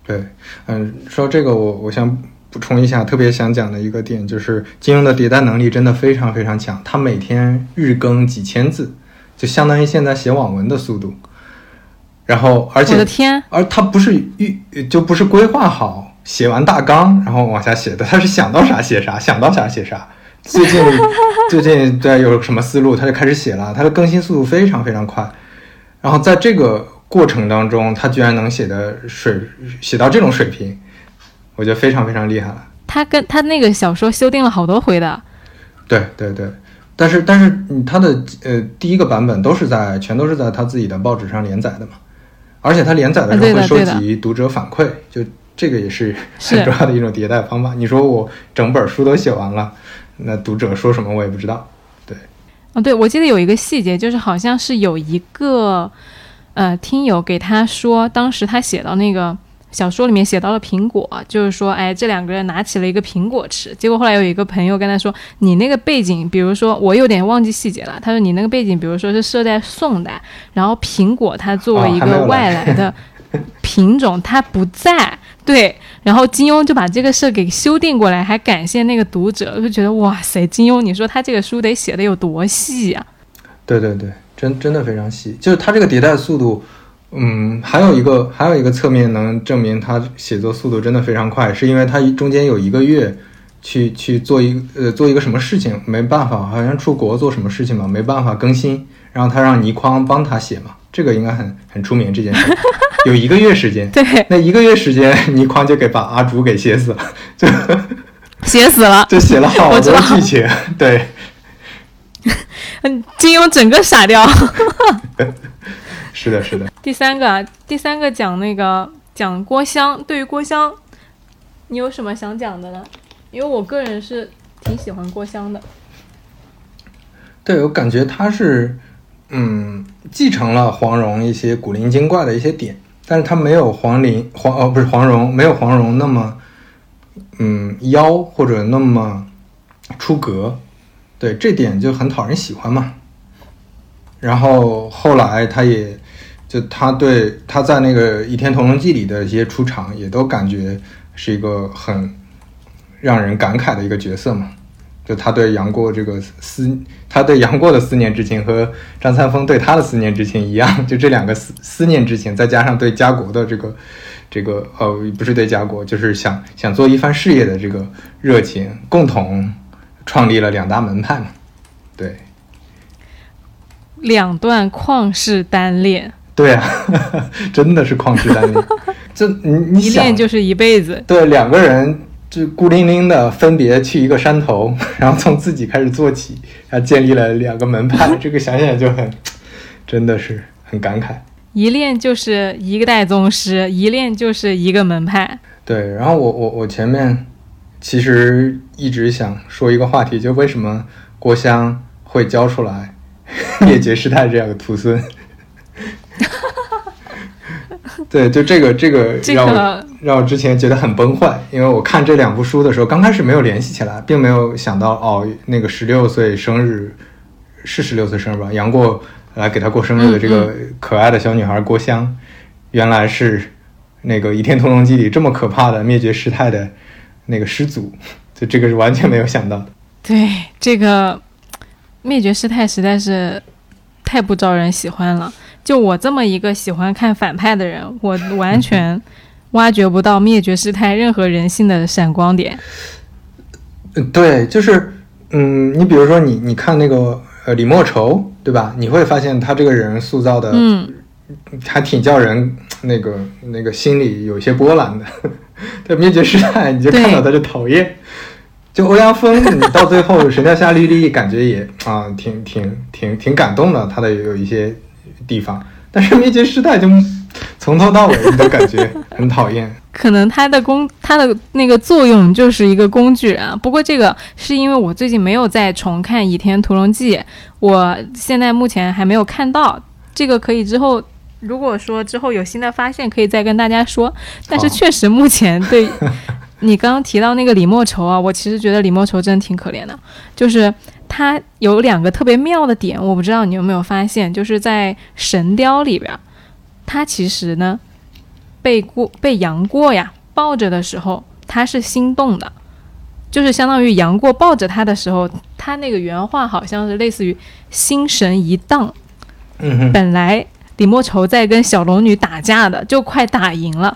对，嗯，说这个我我想。补充一下，特别想讲的一个点就是金庸的迭代能力真的非常非常强。他每天日更几千字，就相当于现在写网文的速度。然后，而且，我的天，而他不是预，就不是规划好写完大纲然后往下写的，他是想到啥写啥，想到啥写啥。最近最近对有什么思路，他就开始写了。他的更新速度非常非常快。然后在这个过程当中，他居然能写的水写到这种水平。我觉得非常非常厉害了。他跟他那个小说修订了好多回的。对对对，但是但是他的呃第一个版本都是在全都是在他自己的报纸上连载的嘛，而且他连载的时候会收集读者反馈，就这个也是很重要的一种迭代方法。你说我整本书都写完了，那读者说什么我也不知道。对，哦对，我记得有一个细节，就是好像是有一个呃听友给他说，当时他写到那个。小说里面写到了苹果，就是说，哎，这两个人拿起了一个苹果吃。结果后来有一个朋友跟他说：“你那个背景，比如说，我有点忘记细节了。”他说：“你那个背景，比如说是设在宋代，然后苹果它作为一个外来的 [LAUGHS] 品种，它不在。对，然后金庸就把这个事儿给修订过来，还感谢那个读者，就觉得哇塞，金庸，你说他这个书得写的有多细呀？对对对，真真的非常细，就是他这个迭代速度。嗯，还有一个还有一个侧面能证明他写作速度真的非常快，是因为他中间有一个月去去做一呃做一个什么事情，没办法，好像出国做什么事情嘛，没办法更新，然后他让倪匡帮他写嘛，这个应该很很出名这件事，[LAUGHS] 有一个月时间，对，那一个月时间，倪匡就给把阿朱给写死了，就 [LAUGHS] 写死了，[LAUGHS] 就写了好多剧情，对，嗯，金庸整个傻掉。是的，是的。第三个啊，第三个讲那个讲郭襄。对于郭襄，你有什么想讲的呢？因为我个人是挺喜欢郭襄的。对我感觉他是，嗯，继承了黄蓉一些古灵精怪的一些点，但是他没有黄陵黄哦不是黄蓉，没有黄蓉那么，嗯妖或者那么出格。对这点就很讨人喜欢嘛。然后后来他也。就他对他在那个《倚天屠龙记》里的一些出场，也都感觉是一个很让人感慨的一个角色嘛。就他对杨过这个思，他对杨过的思念之情和张三丰对他的思念之情一样，[LAUGHS] 就这两个思思念之情，再加上对家国的这个这个呃，不是对家国，就是想想做一番事业的这个热情，共同创立了两大门派嘛。对，两段旷世单恋。对啊，[LAUGHS] 真的是旷世单恋，[LAUGHS] 这你你一恋就是一辈子。对，两个人就孤零零的分别去一个山头，[LAUGHS] 然后从自己开始做起，然后建立了两个门派，这个想想就很，真的是很感慨。一恋就是一个代宗师，一恋就是一个门派。对，然后我我我前面其实一直想说一个话题，就为什么。郭襄会教出来灭绝师太这样的徒孙。[LAUGHS] 对，就这个这个让我让我之前觉得很崩坏，因为我看这两部书的时候，刚开始没有联系起来，并没有想到哦，那个十六岁生日是十六岁生日吧？杨过来给他过生日的这个可爱的小女孩郭襄，原来是那个《倚天屠龙记》里这么可怕的灭绝师太的那个师祖，就这个是完全没有想到的。对，这个灭绝师太实在是太不招人喜欢了。就我这么一个喜欢看反派的人，我完全 [LAUGHS] 挖掘不到灭绝师太任何人性的闪光点。嗯，对，就是，嗯，你比如说你你看那个呃李莫愁，对吧？你会发现他这个人塑造的，嗯，还挺叫人那个那个心里有些波澜的。[LAUGHS] 对灭绝师太，你就看到他就讨厌。就欧阳锋，你到最后神雕侠侣里感觉也啊挺挺挺挺感动的，他的有一些。地方，但是灭绝师太就从头到尾你都感觉 [LAUGHS] 很讨厌。可能它的工，它的那个作用就是一个工具人。不过这个是因为我最近没有再重看《倚天屠龙记》，我现在目前还没有看到。这个可以之后，如果说之后有新的发现，可以再跟大家说。但是确实目前对你刚刚提到那个李莫愁啊，我其实觉得李莫愁真的挺可怜的，就是。他有两个特别妙的点，我不知道你有没有发现，就是在《神雕》里边，他其实呢被过被杨过呀抱着的时候，他是心动的，就是相当于杨过抱着他的时候，他那个原话好像是类似于心神一荡。嗯本来李莫愁在跟小龙女打架的，就快打赢了。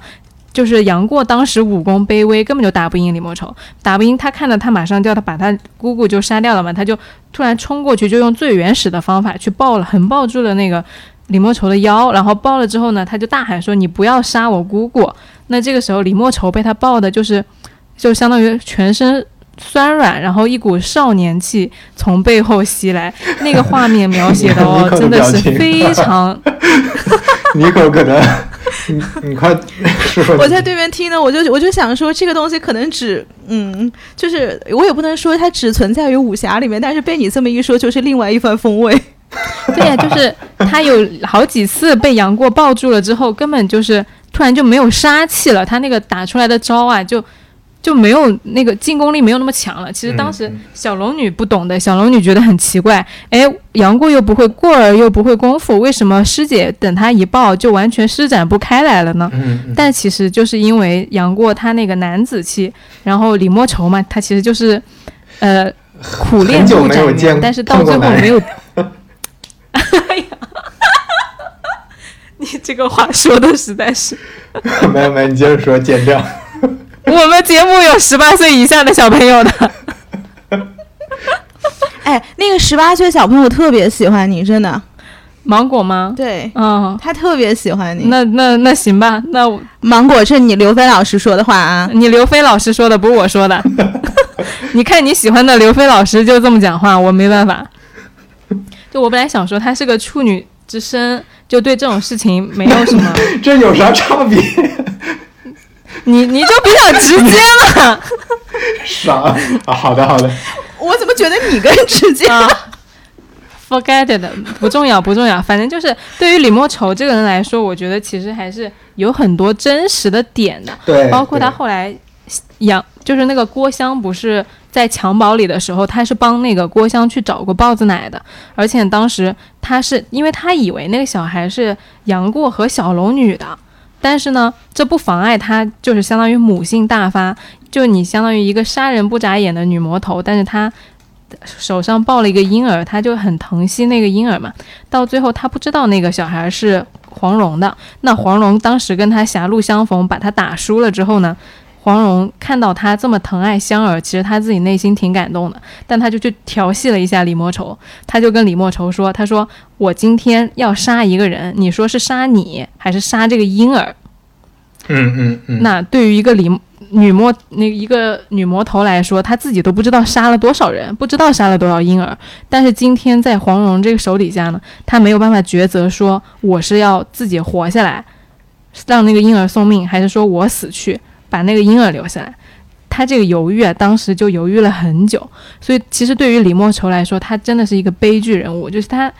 就是杨过当时武功卑微，根本就打不赢李莫愁，打不赢他，看到他马上就要他把他姑姑就杀掉了嘛，他就突然冲过去，就用最原始的方法去抱了，横抱住了那个李莫愁的腰，然后抱了之后呢，他就大喊说：“你不要杀我姑姑。”那这个时候李莫愁被他抱的，就是就相当于全身酸软，然后一股少年气从背后袭来，那个画面描写的哦，[LAUGHS] 真的是非常。你可可能。你你快说！我在对面听呢，我就我就想说，这个东西可能只嗯，就是我也不能说它只存在于武侠里面，但是被你这么一说，就是另外一番风味。对呀，就是他有好几次被杨过抱住了之后，根本就是突然就没有杀气了，他那个打出来的招啊，就。就没有那个进攻力没有那么强了。其实当时小龙女不懂的，小龙女觉得很奇怪，哎，杨过又不会过儿又不会功夫，为什么师姐等他一抱就完全施展不开来了呢？但其实就是因为杨过他那个男子气，然后李莫愁嘛，他其实就是，呃，苦练不斩，但是到最后没有。[LAUGHS] 哎呀，[LAUGHS] 你这个话说的实在是。[LAUGHS] 没有没有，你接着说，剪掉。[LAUGHS] 我们节目有十八岁以下的小朋友的。[LAUGHS] 哎，那个十八岁小朋友特别喜欢你，真的。芒果吗？对，嗯，他特别喜欢你。那那那行吧，那芒果是你刘飞老师说的话啊，你刘飞老师说的，不是我说的。[LAUGHS] 你看你喜欢的刘飞老师就这么讲话，我没办法。就我本来想说他是个处女之身，就对这种事情没有什么。这有啥差别？你你就比较直接嘛，爽 [LAUGHS] 啊？好的好的，我怎么觉得你更直接啊？Forget it，不重要不重要，反正就是对于李莫愁这个人来说，我觉得其实还是有很多真实的点的。对，包括他后来杨，就是那个郭襄不是在襁褓里的时候，他是帮那个郭襄去找过豹子奶的，而且当时他是因为他以为那个小孩是杨过和小龙女的。但是呢，这不妨碍他就是相当于母性大发，就你相当于一个杀人不眨眼的女魔头，但是她手上抱了一个婴儿，她就很疼惜那个婴儿嘛。到最后她不知道那个小孩是黄蓉的，那黄蓉当时跟她狭路相逢，把她打输了之后呢？黄蓉看到他这么疼爱香儿，其实他自己内心挺感动的，但他就去调戏了一下李莫愁，他就跟李莫愁说：“他说我今天要杀一个人，你说是杀你还是杀这个婴儿？”嗯嗯嗯。那对于一个李女魔那一个女魔头来说，她自己都不知道杀了多少人，不知道杀了多少婴儿，但是今天在黄蓉这个手底下呢，她没有办法抉择，说我是要自己活下来，让那个婴儿送命，还是说我死去。把那个婴儿留下来，他这个犹豫啊，当时就犹豫了很久。所以其实对于李莫愁来说，他真的是一个悲剧人物，就是他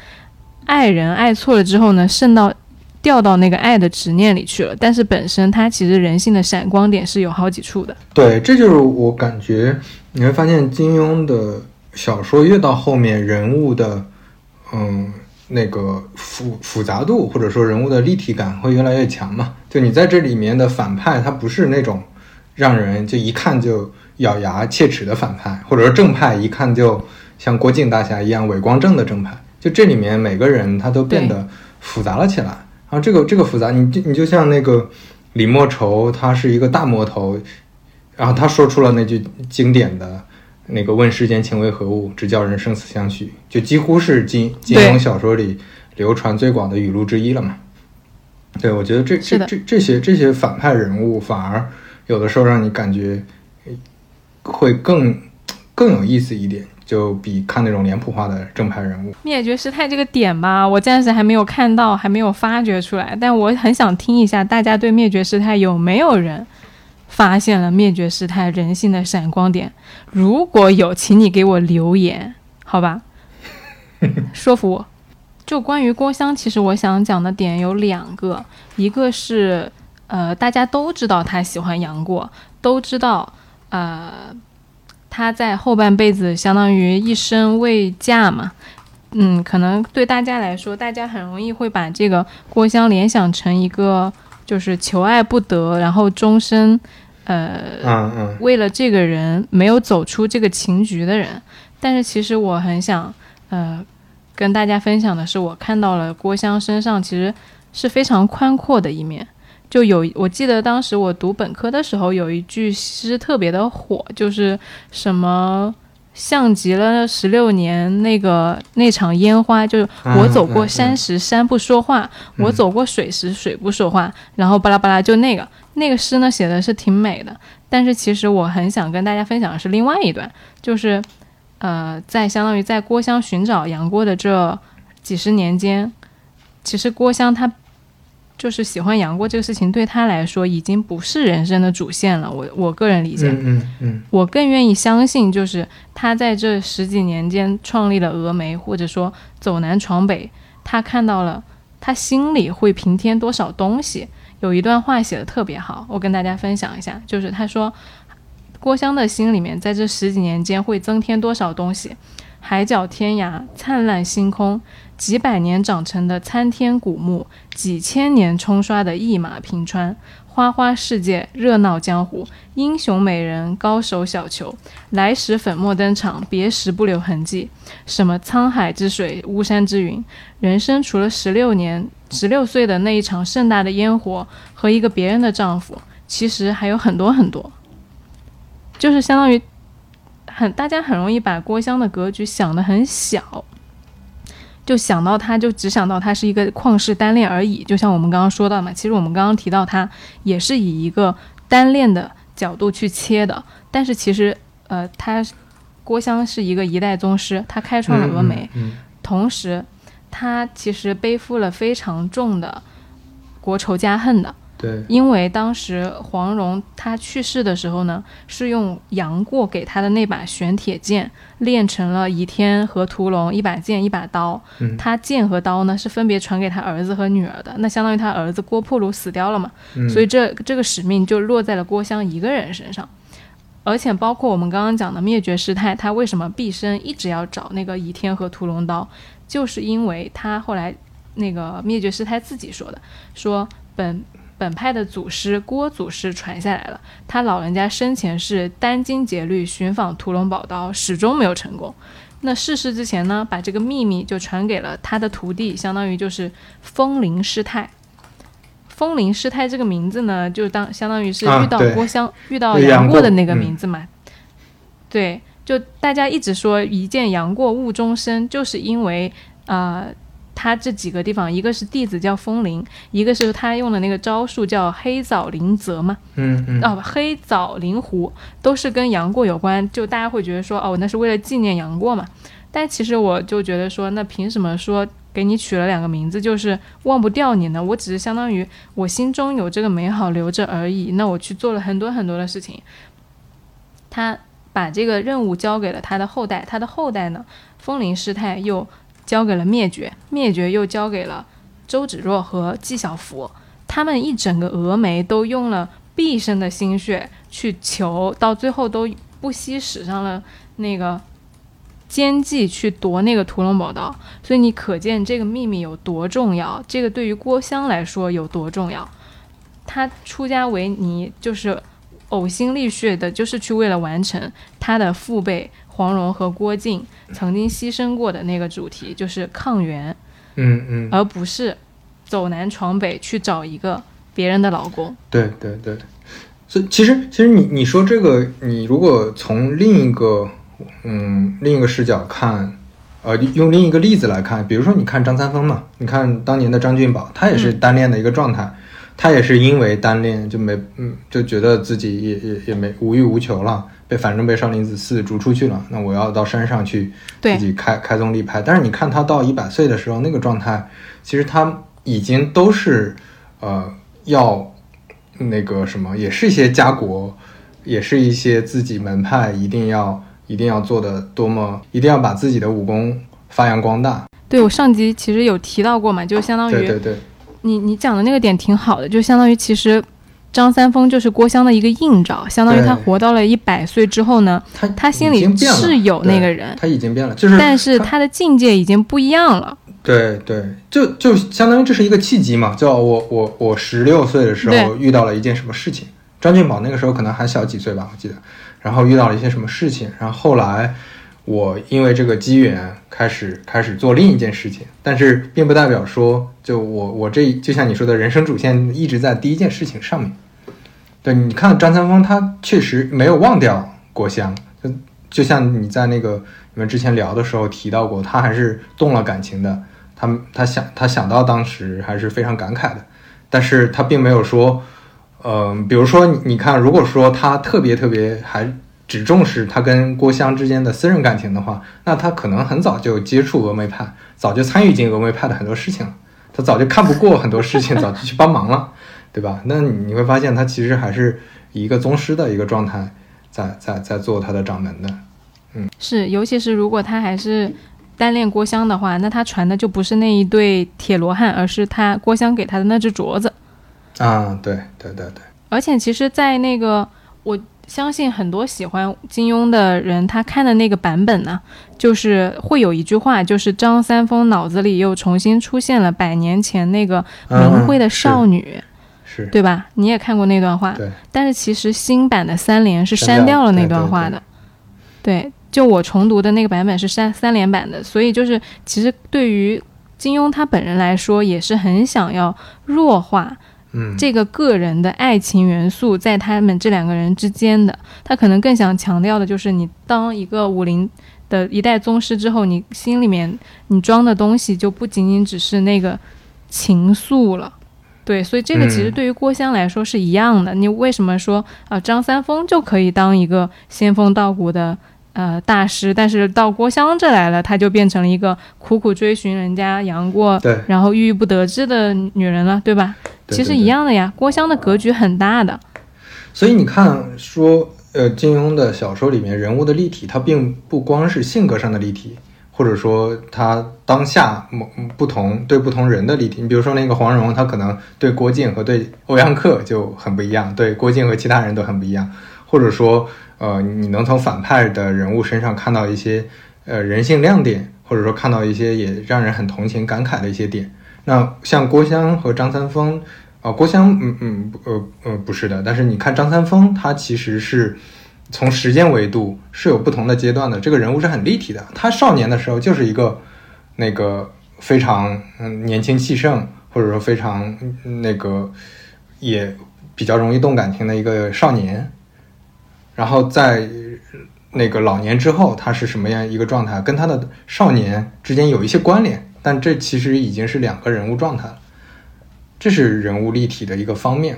爱人爱错了之后呢，渗到掉到那个爱的执念里去了。但是本身他其实人性的闪光点是有好几处的。对，这就是我感觉你会发现金庸的小说越到后面，人物的嗯那个复复杂度或者说人物的立体感会越来越强嘛。就你在这里面的反派，他不是那种。让人就一看就咬牙切齿的反派，或者说正派，一看就像郭靖大侠一样伟光正的正派。就这里面每个人他都变得复杂了起来。然后这个这个复杂，你就你就像那个李莫愁，他是一个大魔头，然后他说出了那句经典的那个“问世间情为何物，直教人生死相许”，就几乎是金金庸小说里流传最广的语录之一了嘛。对，我觉得这这这这些这些反派人物反而。有的时候让你感觉会更更有意思一点，就比看那种脸谱化的正派人物。灭绝师太这个点吧，我暂时还没有看到，还没有发掘出来。但我很想听一下，大家对灭绝师太有没有人发现了灭绝师太人性的闪光点？如果有，请你给我留言，好吧？[LAUGHS] 说服我。就关于郭襄，其实我想讲的点有两个，一个是。呃，大家都知道他喜欢杨过，都知道，呃，他在后半辈子相当于一生未嫁嘛，嗯，可能对大家来说，大家很容易会把这个郭襄联想成一个就是求爱不得，然后终身，呃，为了这个人没有走出这个情局的人。但是其实我很想，呃，跟大家分享的是，我看到了郭襄身上其实是非常宽阔的一面。就有，我记得当时我读本科的时候，有一句诗特别的火，就是什么“像极了十六年那个那场烟花”，就是我走过山时山不说话，我走过水时水不说话，然后巴拉巴拉，就那个那个诗呢写的是挺美的，但是其实我很想跟大家分享的是另外一段，就是呃，在相当于在郭襄寻找杨过的这几十年间，其实郭襄他。就是喜欢杨过这个事情对他来说已经不是人生的主线了。我我个人理解，嗯嗯，我更愿意相信，就是他在这十几年间创立了峨眉，或者说走南闯北，他看到了他心里会平添多少东西。有一段话写的特别好，我跟大家分享一下，就是他说郭襄的心里面在这十几年间会增添多少东西？海角天涯，灿烂星空。几百年长成的参天古木，几千年冲刷的一马平川，花花世界，热闹江湖，英雄美人，高手小球，来时粉墨登场，别时不留痕迹。什么沧海之水，巫山之云，人生除了十六年、十六岁的那一场盛大的烟火和一个别人的丈夫，其实还有很多很多。就是相当于，很大家很容易把郭襄的格局想得很小。就想到他，就只想到他是一个旷世单恋而已。就像我们刚刚说到嘛，其实我们刚刚提到他也是以一个单恋的角度去切的。但是其实，呃，他郭襄是一个一代宗师，他开创了峨眉，同时他其实背负了非常重的国仇家恨的。对，因为当时黄蓉她去世的时候呢，是用杨过给她的那把玄铁剑练成了倚天和屠龙一把剑一把刀。嗯，他剑和刀呢是分别传给他儿子和女儿的，那相当于他儿子郭破虏死掉了嘛。嗯，所以这这个使命就落在了郭襄一个人身上。而且包括我们刚刚讲的灭绝师太，她为什么毕生一直要找那个倚天和屠龙刀，就是因为他后来那个灭绝师太自己说的，说本。本派的祖师郭祖师传下来了，他老人家生前是殚精竭虑寻访屠龙宝刀，始终没有成功。那逝世之前呢，把这个秘密就传给了他的徒弟，相当于就是风铃师太。风铃师太这个名字呢，就当相当于是遇到郭襄、遇到杨过的那个名字嘛。对，就大家一直说一见杨过误终身，就是因为啊。他这几个地方，一个是弟子叫风铃，一个是他用的那个招数叫黑枣灵泽嘛，嗯嗯，哦，黑枣灵狐都是跟杨过有关，就大家会觉得说，哦，那是为了纪念杨过嘛。但其实我就觉得说，那凭什么说给你取了两个名字就是忘不掉你呢？我只是相当于我心中有这个美好留着而已。那我去做了很多很多的事情，他把这个任务交给了他的后代，他的后代呢，风铃师太又交给了灭绝，灭绝又交给了周芷若和纪晓芙，他们一整个峨眉都用了毕生的心血去求，到最后都不惜使上了那个。奸计去夺那个屠龙宝刀，所以你可见这个秘密有多重要。这个对于郭襄来说有多重要？他出家为尼，就是呕心沥血的，就是去为了完成他的父辈黄蓉和郭靖曾经牺牲过的那个主题，就是抗元。嗯嗯，而不是走南闯北去找一个别人的老公。对对对，所以其实其实你你说这个，你如果从另一个。嗯，另一个视角看，呃，用另一个例子来看，比如说你看张三丰嘛，你看当年的张俊宝，他也是单恋的一个状态，他也是因为单恋就没，嗯，就觉得自己也也也没无欲无求了，被反正被少林寺寺逐出去了，那我要到山上去自己开开宗立派。但是你看他到一百岁的时候那个状态，其实他已经都是，呃，要那个什么，也是一些家国，也是一些自己门派一定要。一定要做的多么，一定要把自己的武功发扬光大。对我上集其实有提到过嘛，就相当于对对对，你你讲的那个点挺好的，就相当于其实张三丰就是郭襄的一个映照，相当于他活到了一百岁之后呢，他他心里是有那个人，他已经变了，就是但是他的境界已经不一样了。对对，就就相当于这是一个契机嘛，叫我我我十六岁的时候遇到了一件什么事情，张俊宝那个时候可能还小几岁吧，我记得。然后遇到了一些什么事情，然后后来我因为这个机缘开始开始做另一件事情，但是并不代表说就我我这就像你说的人生主线一直在第一件事情上面。对，你看张三丰他确实没有忘掉郭襄，就就像你在那个你们之前聊的时候提到过，他还是动了感情的，他他想他想到当时还是非常感慨的，但是他并没有说。嗯，比如说你看，如果说他特别特别还只重视他跟郭襄之间的私人感情的话，那他可能很早就接触峨眉派，早就参与进峨眉派的很多事情了，他早就看不过很多事情，早就去帮忙了，对吧？那你会发现他其实还是一个宗师的一个状态，在在在做他的掌门的。嗯，是，尤其是如果他还是单恋郭襄的话，那他传的就不是那一对铁罗汉，而是他郭襄给他的那只镯子。啊，对对对对，而且其实，在那个，我相信很多喜欢金庸的人，他看的那个版本呢，就是会有一句话，就是张三丰脑子里又重新出现了百年前那个明慧的少女，是对吧？你也看过那段话，对。但是其实新版的三联是删掉了那段话的，对。就我重读的那个版本是删三联版的，所以就是其实对于金庸他本人来说，也是很想要弱化。这个个人的爱情元素在他们这两个人之间的，他可能更想强调的就是你当一个武林的一代宗师之后，你心里面你装的东西就不仅仅只是那个情愫了。对，所以这个其实对于郭襄来说是一样的。你为什么说啊张三丰就可以当一个仙风道骨的呃大师，但是到郭襄这来了，他就变成了一个苦苦追寻人家杨过，对，然后郁郁不得志的女人了，对吧？其实一样的呀，郭襄的格局很大的，所以你看，说呃，金庸的小说里面人物的立体，它并不光是性格上的立体，或者说他当下某不同对不同人的立体。你比如说那个黄蓉，她可能对郭靖和对欧阳克就很不一样，对郭靖和其他人都很不一样。或者说，呃，你能从反派的人物身上看到一些呃人性亮点，或者说看到一些也让人很同情感慨的一些点。那像郭襄和张三丰，啊，郭襄，嗯嗯，呃呃，不是的。但是你看张三丰，他其实是从时间维度是有不同的阶段的。这个人物是很立体的。他少年的时候就是一个那个非常嗯年轻气盛，或者说非常那个也比较容易动感情的一个少年。然后在那个老年之后，他是什么样一个状态？跟他的少年之间有一些关联。但这其实已经是两个人物状态了，这是人物立体的一个方面，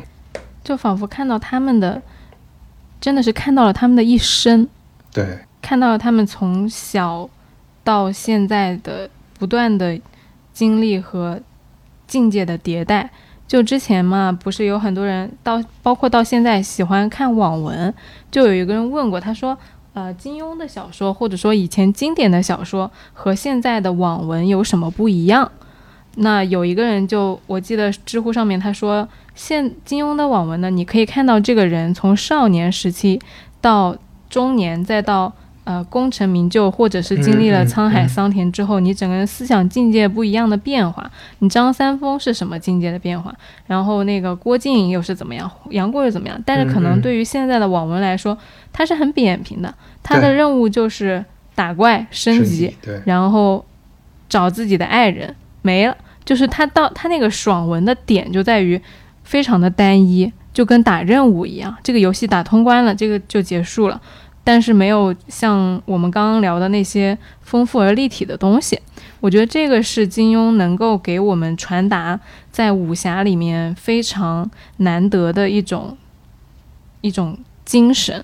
就仿佛看到他们的，真的是看到了他们的一生，对，看到了他们从小到现在的不断的经历和境界的迭代，就之前嘛，不是有很多人到，包括到现在喜欢看网文，就有一个人问过，他说，呃，金庸的小说或者说以前经典的小说和现在的网文有什么不一样？那有一个人就我记得知乎上面他说，现金庸的网文呢，你可以看到这个人从少年时期到中年，再到。呃，功成名就，或者是经历了沧海桑田之后，你整个人思想境界不一样的变化。你张三丰是什么境界的变化？然后那个郭靖又是怎么样？杨过又怎么样？但是可能对于现在的网文来说，它是很扁平的。他的任务就是打怪升级，然后找自己的爱人，没了。就是他到他那个爽文的点就在于非常的单一，就跟打任务一样。这个游戏打通关了，这个就结束了。但是没有像我们刚刚聊的那些丰富而立体的东西，我觉得这个是金庸能够给我们传达在武侠里面非常难得的一种一种精神。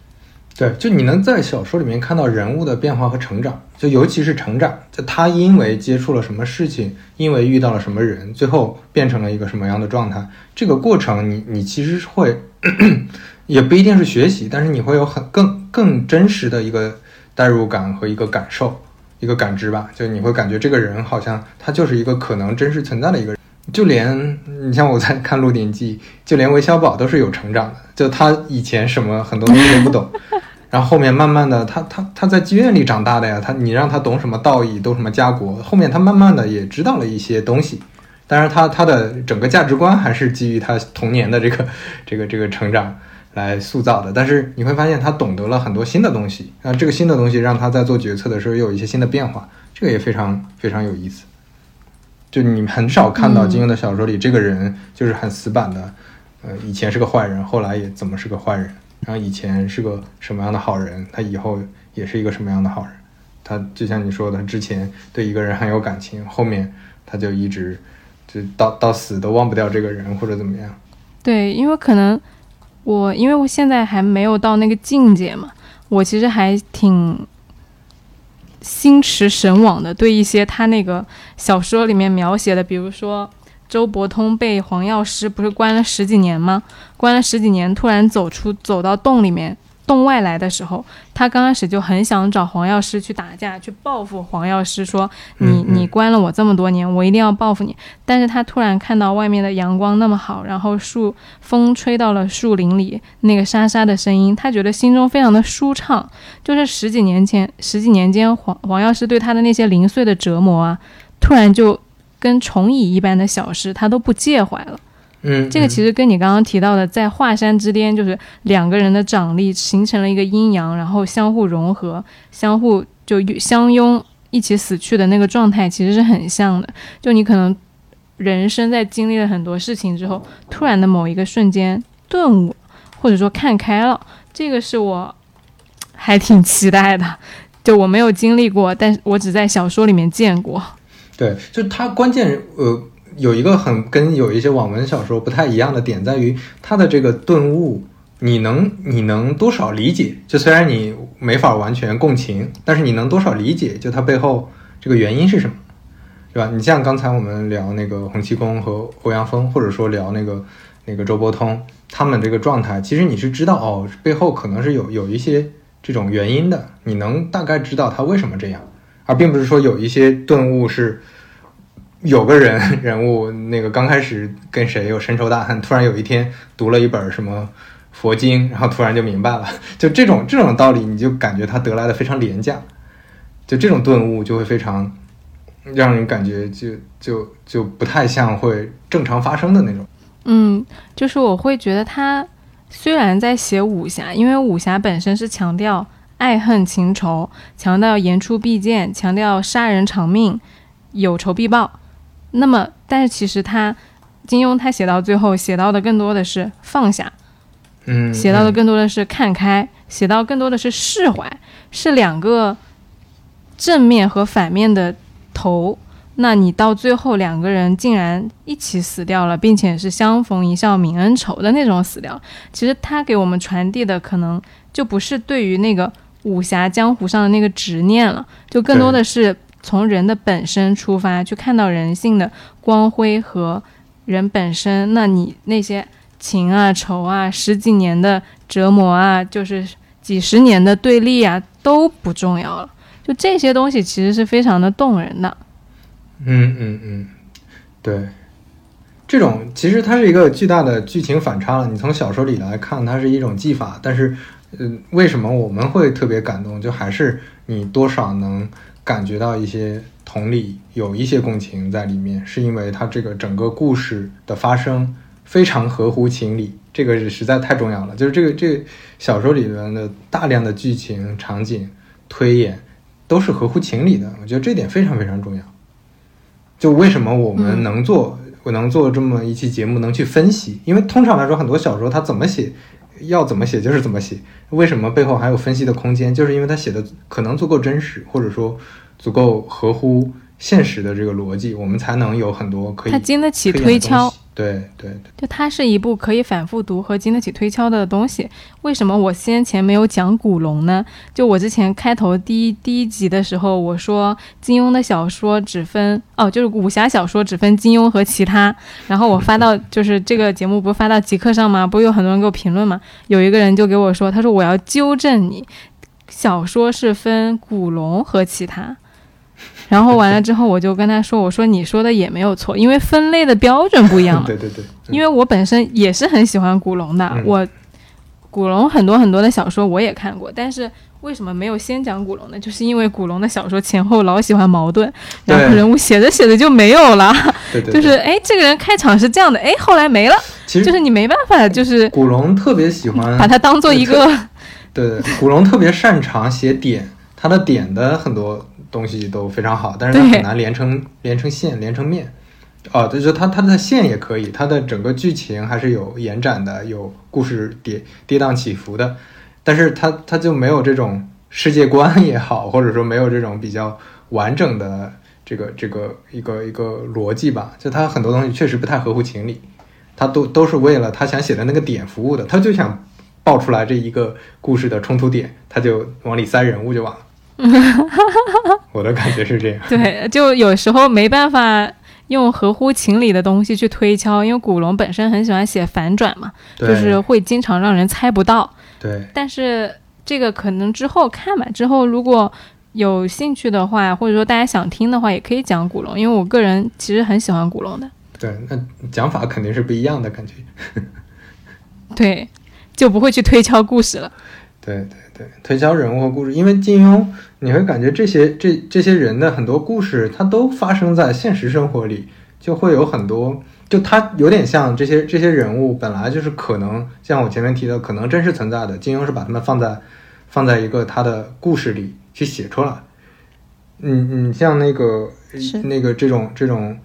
对，就你能在小说里面看到人物的变化和成长，就尤其是成长，就他因为接触了什么事情，因为遇到了什么人，最后变成了一个什么样的状态，这个过程你你其实是会。[CLEARS THROAT] 也不一定是学习，但是你会有很更更真实的一个代入感和一个感受，一个感知吧。就你会感觉这个人好像他就是一个可能真实存在的一个人。就连你像我在看《鹿鼎记》，就连韦小宝都是有成长的。就他以前什么很多东西都不懂，[LAUGHS] 然后后面慢慢的，他他他在妓院里长大的呀。他你让他懂什么道义，懂什么家国，后面他慢慢的也知道了一些东西。但是，他他的整个价值观还是基于他童年的这个这个这个成长。来塑造的，但是你会发现他懂得了很多新的东西，那这个新的东西让他在做决策的时候又有一些新的变化，这个也非常非常有意思。就你很少看到金庸的小说里，这个人就是很死板的，呃，以前是个坏人，后来也怎么是个坏人，然后以前是个什么样的好人，他以后也是一个什么样的好人。他就像你说的，之前对一个人很有感情，后面他就一直就到到死都忘不掉这个人或者怎么样。对，因为可能。我因为我现在还没有到那个境界嘛，我其实还挺心驰神往的。对一些他那个小说里面描写的，比如说周伯通被黄药师不是关了十几年吗？关了十几年，突然走出走到洞里面。洞外来的时候，他刚开始就很想找黄药师去打架，去报复黄药师，说你你关了我这么多年，我一定要报复你。但是他突然看到外面的阳光那么好，然后树风吹到了树林里，那个沙沙的声音，他觉得心中非常的舒畅。就是十几年前，十几年间黄黄药师对他的那些零碎的折磨啊，突然就跟虫蚁一般的小事，他都不介怀了。嗯，这个其实跟你刚刚提到的，在华山之巅，就是两个人的掌力形成了一个阴阳，然后相互融合，相互就相拥一起死去的那个状态，其实是很像的。就你可能人生在经历了很多事情之后，突然的某一个瞬间顿悟，或者说看开了，这个是我还挺期待的。就我没有经历过，但是我只在小说里面见过。对，就他关键呃。有一个很跟有一些网文小说不太一样的点，在于它的这个顿悟，你能你能多少理解？就虽然你没法完全共情，但是你能多少理解？就它背后这个原因是什么，对吧？你像刚才我们聊那个洪七公和欧阳锋，或者说聊那个那个周伯通，他们这个状态，其实你是知道哦，背后可能是有有一些这种原因的，你能大概知道他为什么这样，而并不是说有一些顿悟是。有个人 [LAUGHS] 人物，那个刚开始跟谁有深仇大恨，突然有一天读了一本什么佛经，然后突然就明白了，[LAUGHS] 就这种这种道理，你就感觉他得来的非常廉价，就这种顿悟就会非常让人感觉就就就不太像会正常发生的那种。嗯，就是我会觉得他虽然在写武侠，因为武侠本身是强调爱恨情仇，强调言出必践，强调杀人偿命，有仇必报。那么，但是其实他，金庸他写到最后写到的更多的是放下，嗯，写到的更多的是看开，写到更多的是释怀，是两个正面和反面的头。那你到最后两个人竟然一起死掉了，并且是相逢一笑泯恩仇的那种死掉。其实他给我们传递的可能就不是对于那个武侠江湖上的那个执念了，就更多的是。从人的本身出发，去看到人性的光辉和人本身，那你那些情啊、仇啊、十几年的折磨啊，就是几十年的对立啊，都不重要了。就这些东西其实是非常的动人的。嗯嗯嗯，对，这种其实它是一个巨大的剧情反差了。你从小说里来看，它是一种技法，但是，嗯，为什么我们会特别感动？就还是你多少能感觉到一些同理，有一些共情在里面，是因为它这个整个故事的发生非常合乎情理，这个是实在太重要了。就是这个这个小说里面的大量的剧情、场景、推演都是合乎情理的，我觉得这点非常非常重要。就为什么我们能做，我能做这么一期节目，能去分析？因为通常来说，很多小说它怎么写，要怎么写就是怎么写。为什么背后还有分析的空间？就是因为他写的可能足够真实，或者说足够合乎现实的这个逻辑，我们才能有很多可以。他经得起推敲。对对对，就它是一部可以反复读和经得起推敲的东西。为什么我先前没有讲古龙呢？就我之前开头第一第一集的时候，我说金庸的小说只分哦，就是武侠小说只分金庸和其他。然后我发到就是这个节目不是发到极客上吗？不是有很多人给我评论吗？有一个人就给我说，他说我要纠正你，小说是分古龙和其他。[LAUGHS] 然后完了之后，我就跟他说：“我说你说的也没有错，因为分类的标准不一样嘛。[LAUGHS] 对对对。因为我本身也是很喜欢古龙的，我古龙很多很多的小说我也看过，但是为什么没有先讲古龙呢？就是因为古龙的小说前后老喜欢矛盾，然后人物写着写着就没有了。对对。[LAUGHS] 就是哎，这个人开场是这样的，哎，后来没了。其实就是你没办法，就是古龙特别喜欢把它当做一个。对对，古龙特别擅长写点，他的点的很多。东西都非常好，但是它很难连成连成线连成面，哦，就是它它的线也可以，它的整个剧情还是有延展的，有故事跌跌宕起伏的，但是它它就没有这种世界观也好，或者说没有这种比较完整的这个这个一个一个逻辑吧，就它很多东西确实不太合乎情理，它都都是为了他想写的那个点服务的，他就想爆出来这一个故事的冲突点，他就往里塞人物就完了。[LAUGHS] 我的感觉是这样。对，就有时候没办法用合乎情理的东西去推敲，因为古龙本身很喜欢写反转嘛，就是会经常让人猜不到。对。但是这个可能之后看吧，之后如果有兴趣的话，或者说大家想听的话，也可以讲古龙，因为我个人其实很喜欢古龙的。对，那讲法肯定是不一样的感觉。对，就不会去推敲故事了。对对对，推销人物和故事，因为金庸，你会感觉这些这这些人的很多故事，它都发生在现实生活里，就会有很多，就他有点像这些这些人物本来就是可能像我前面提的，可能真实存在的。金庸是把他们放在放在一个他的故事里去写出来。嗯嗯，像那个那个这种这种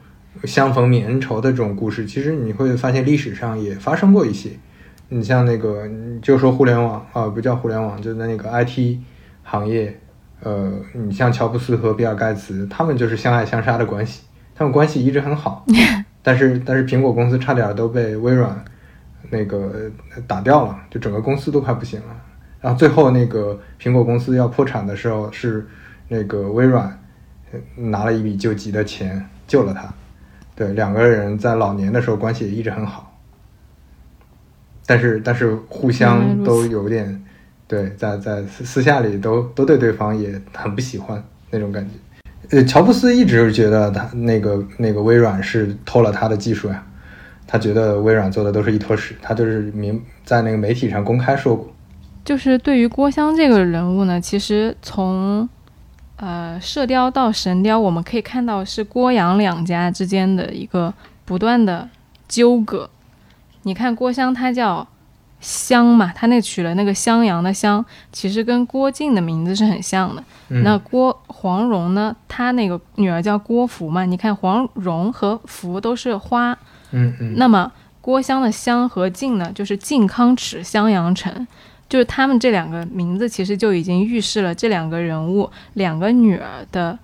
相逢泯恩仇的这种故事，其实你会发现历史上也发生过一些。你像那个，就说互联网啊，不叫互联网，就在那个 IT 行业，呃，你像乔布斯和比尔盖茨，他们就是相爱相杀的关系，他们关系一直很好，[LAUGHS] 但是但是苹果公司差点都被微软那个打掉了，就整个公司都快不行了，然后最后那个苹果公司要破产的时候，是那个微软拿了一笔救急的钱救了他，对，两个人在老年的时候关系也一直很好。但是但是互相都有点，对，在在私私下里都都对对方也很不喜欢那种感觉。呃，乔布斯一直觉得他那个那个微软是偷了他的技术呀，他觉得微软做的都是一坨屎，他就是明在那个媒体上公开说过。就是对于郭襄这个人物呢，其实从呃射雕到神雕，我们可以看到是郭杨两家之间的一个不断的纠葛。你看郭襄，他叫襄嘛，他那取了那个襄阳的襄，其实跟郭靖的名字是很像的。那郭黄蓉呢，她那个女儿叫郭芙嘛，你看黄蓉和芙都是花。嗯嗯。那么郭襄的襄和靖呢，就是靖康耻襄阳城，就是他们这两个名字其实就已经预示了这两个人物两个女儿的，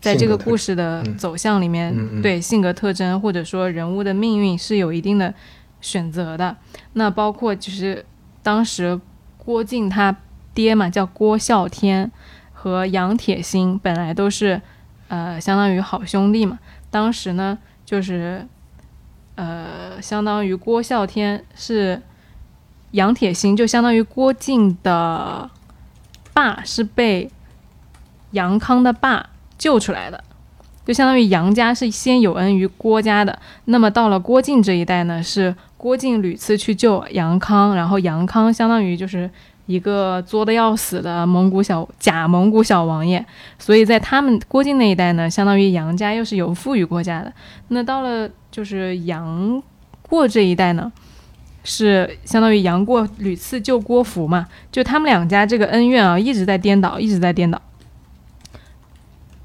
在这个故事的走向里面，对性格特征或者说人物的命运是有一定的。选择的。那包括就是当时郭靖他爹嘛叫郭啸天和杨铁心本来都是呃相当于好兄弟嘛，当时呢就是呃，相当于郭啸天是杨铁心，就相当于郭靖的爸是被杨康的爸救出来的，就相当于杨家是先有恩于郭家的。那么到了郭靖这一代呢，是郭靖屡次去救杨康，然后杨康相当于就是。一个作的要死的蒙古小假蒙古小王爷，所以在他们郭靖那一代呢，相当于杨家又是有负于郭家的。那到了就是杨过这一代呢，是相当于杨过屡次救郭芙嘛，就他们两家这个恩怨啊一直在颠倒，一直在颠倒。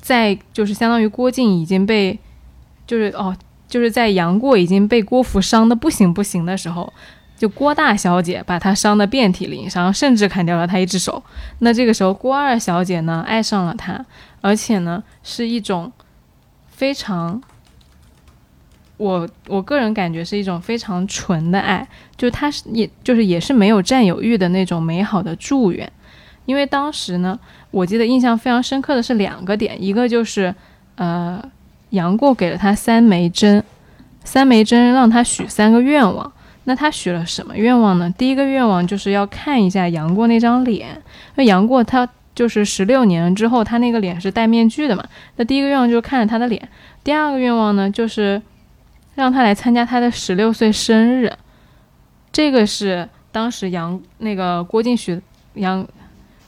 在就是相当于郭靖已经被，就是哦，就是在杨过已经被郭芙伤的不行不行的时候。就郭大小姐把他伤的遍体鳞伤，甚至砍掉了他一只手。那这个时候，郭二小姐呢爱上了他，而且呢是一种非常，我我个人感觉是一种非常纯的爱，就是他是也就是也是没有占有欲的那种美好的祝愿。因为当时呢，我记得印象非常深刻的是两个点，一个就是呃杨过给了他三枚针，三枚针让他许三个愿望。那他许了什么愿望呢？第一个愿望就是要看一下杨过那张脸。那杨过他就是十六年之后，他那个脸是戴面具的嘛？那第一个愿望就是看着他的脸。第二个愿望呢，就是让他来参加他的十六岁生日。这个是当时杨那个郭靖许杨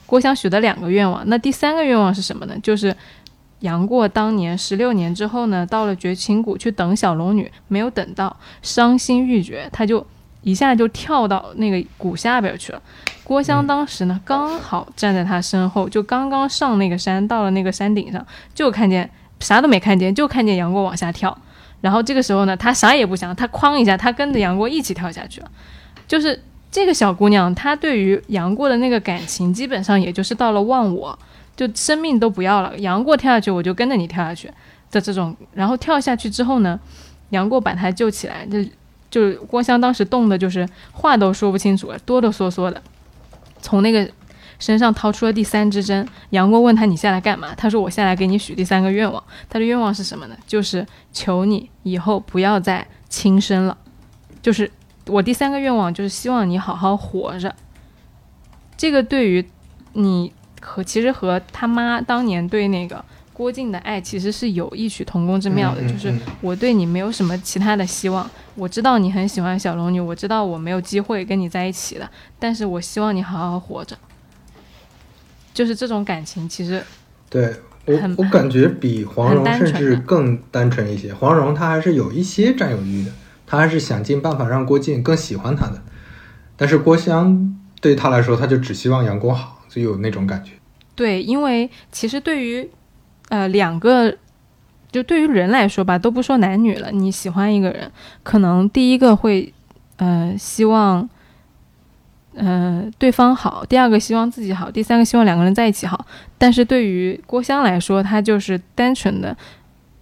郭襄许的两个愿望。那第三个愿望是什么呢？就是杨过当年十六年之后呢，到了绝情谷去等小龙女，没有等到，伤心欲绝，他就。一下就跳到那个谷下边去了。郭襄当时呢，刚好站在他身后，就刚刚上那个山，到了那个山顶上，就看见啥都没看见，就看见杨过往下跳。然后这个时候呢，他啥也不想，他哐一下，他跟着杨过一起跳下去了。就是这个小姑娘，她对于杨过的那个感情，基本上也就是到了忘我，就生命都不要了。杨过跳下去，我就跟着你跳下去的这种。然后跳下去之后呢，杨过把她救起来，就。就郭襄当时冻的，就是话都说不清楚了，哆哆嗦嗦的，从那个身上掏出了第三支针。杨过问他：“你下来干嘛？”他说：“我下来给你许第三个愿望。”他的愿望是什么呢？就是求你以后不要再轻生了。就是我第三个愿望就是希望你好好活着。这个对于你和其实和他妈当年对那个。郭靖的爱其实是有异曲同工之妙的，就是我对你没有什么其他的希望。我知道你很喜欢小龙女，我知道我没有机会跟你在一起了，但是我希望你好好活着。就是这种感情，其实对我我感觉比黄蓉甚至更单纯一些。黄蓉她还是有一些占有欲的，他还是想尽办法让郭靖更喜欢他的。但是郭襄对他来说，他就只希望杨过好，就有那种感觉。对，因为其实对于。呃，两个，就对于人来说吧，都不说男女了。你喜欢一个人，可能第一个会，呃，希望，呃，对方好；第二个希望自己好；第三个希望两个人在一起好。但是对于郭襄来说，他就是单纯的，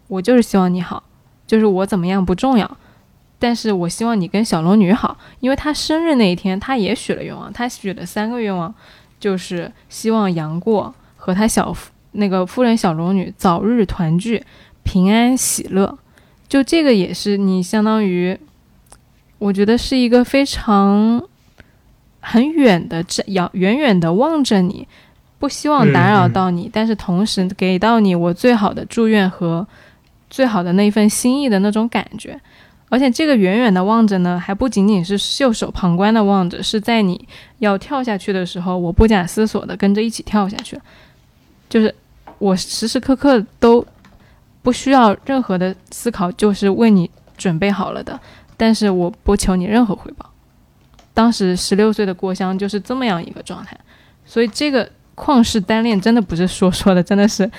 我就是希望你好，就是我怎么样不重要，但是我希望你跟小龙女好，因为她生日那一天，她也许了愿望，她许了三个愿望，就是希望杨过和他小。那个夫人小龙女早日团聚，平安喜乐，就这个也是你相当于，我觉得是一个非常很远的这遥远远的望着你，不希望打扰到你，但是同时给到你我最好的祝愿和最好的那份心意的那种感觉，而且这个远远的望着呢，还不仅仅是袖手旁观的望着，是在你要跳下去的时候，我不假思索的跟着一起跳下去，就是。我时时刻刻都不需要任何的思考，就是为你准备好了的。但是我不求你任何回报。当时十六岁的郭襄就是这么样一个状态，所以这个旷世单恋真的不是说说的，真的是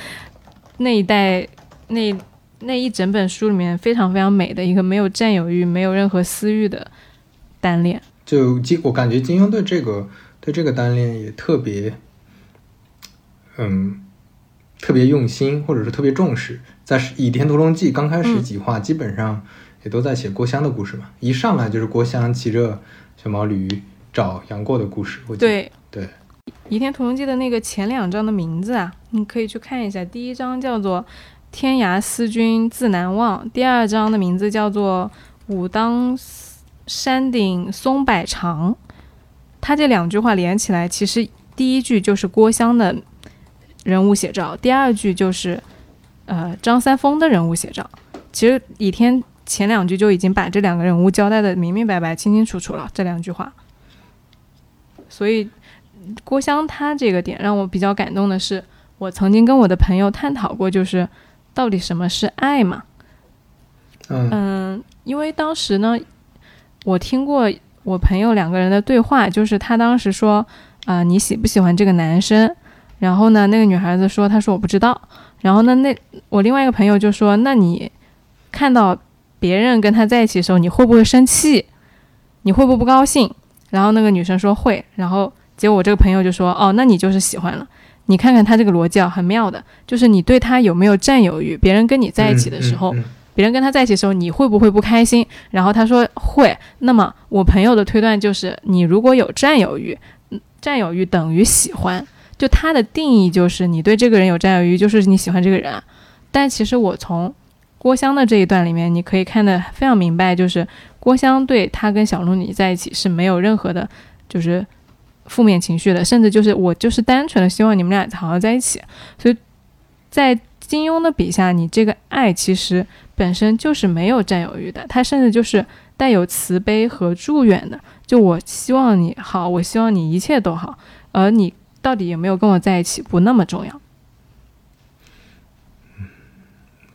那一代那那一整本书里面非常非常美的一个没有占有欲、没有任何私欲的单恋。就金，我感觉金庸对这个对这个单恋也特别，嗯。特别用心，或者是特别重视，在《倚天屠龙记》刚开始几话，基本上也都在写郭襄的故事嘛。一上来就是郭襄骑着小毛驴找杨过的故事。对对，《倚天屠龙记》的那个前两章的名字啊，你可以去看一下。第一章叫做“天涯思君自难忘”，第二章的名字叫做武当山顶松柏长。他这两句话连起来，其实第一句就是郭襄的人物写照，第二句就是呃张三丰的人物写照。其实倚天前两句就已经把这两个人物交代的明明白白、清清楚楚了。这两句话，所以郭襄他这个点让我比较感动的是，我曾经跟我的朋友探讨过，就是到底什么是爱嘛？嗯，因为当时呢，我听过。我朋友两个人的对话，就是他当时说，啊，你喜不喜欢这个男生？然后呢，那个女孩子说，她说我不知道。然后呢，那我另外一个朋友就说，那你看到别人跟他在一起的时候，你会不会生气？你会不会不高兴？然后那个女生说会。然后结果我这个朋友就说，哦，那你就是喜欢了。你看看他这个逻辑啊，很妙的，就是你对他有没有占有欲？别人跟你在一起的时候。别人跟他在一起的时候，你会不会不开心？然后他说会。那么我朋友的推断就是，你如果有占有欲，占有欲等于喜欢。就他的定义就是你对这个人有占有欲，就是你喜欢这个人。但其实我从郭襄的这一段里面，你可以看得非常明白，就是郭襄对他跟小龙女在一起是没有任何的，就是负面情绪的，甚至就是我就是单纯的希望你们俩好好在一起。所以在金庸的笔下，你这个爱其实。本身就是没有占有欲的，他甚至就是带有慈悲和祝愿的。就我希望你好，我希望你一切都好，而你到底有没有跟我在一起不那么重要。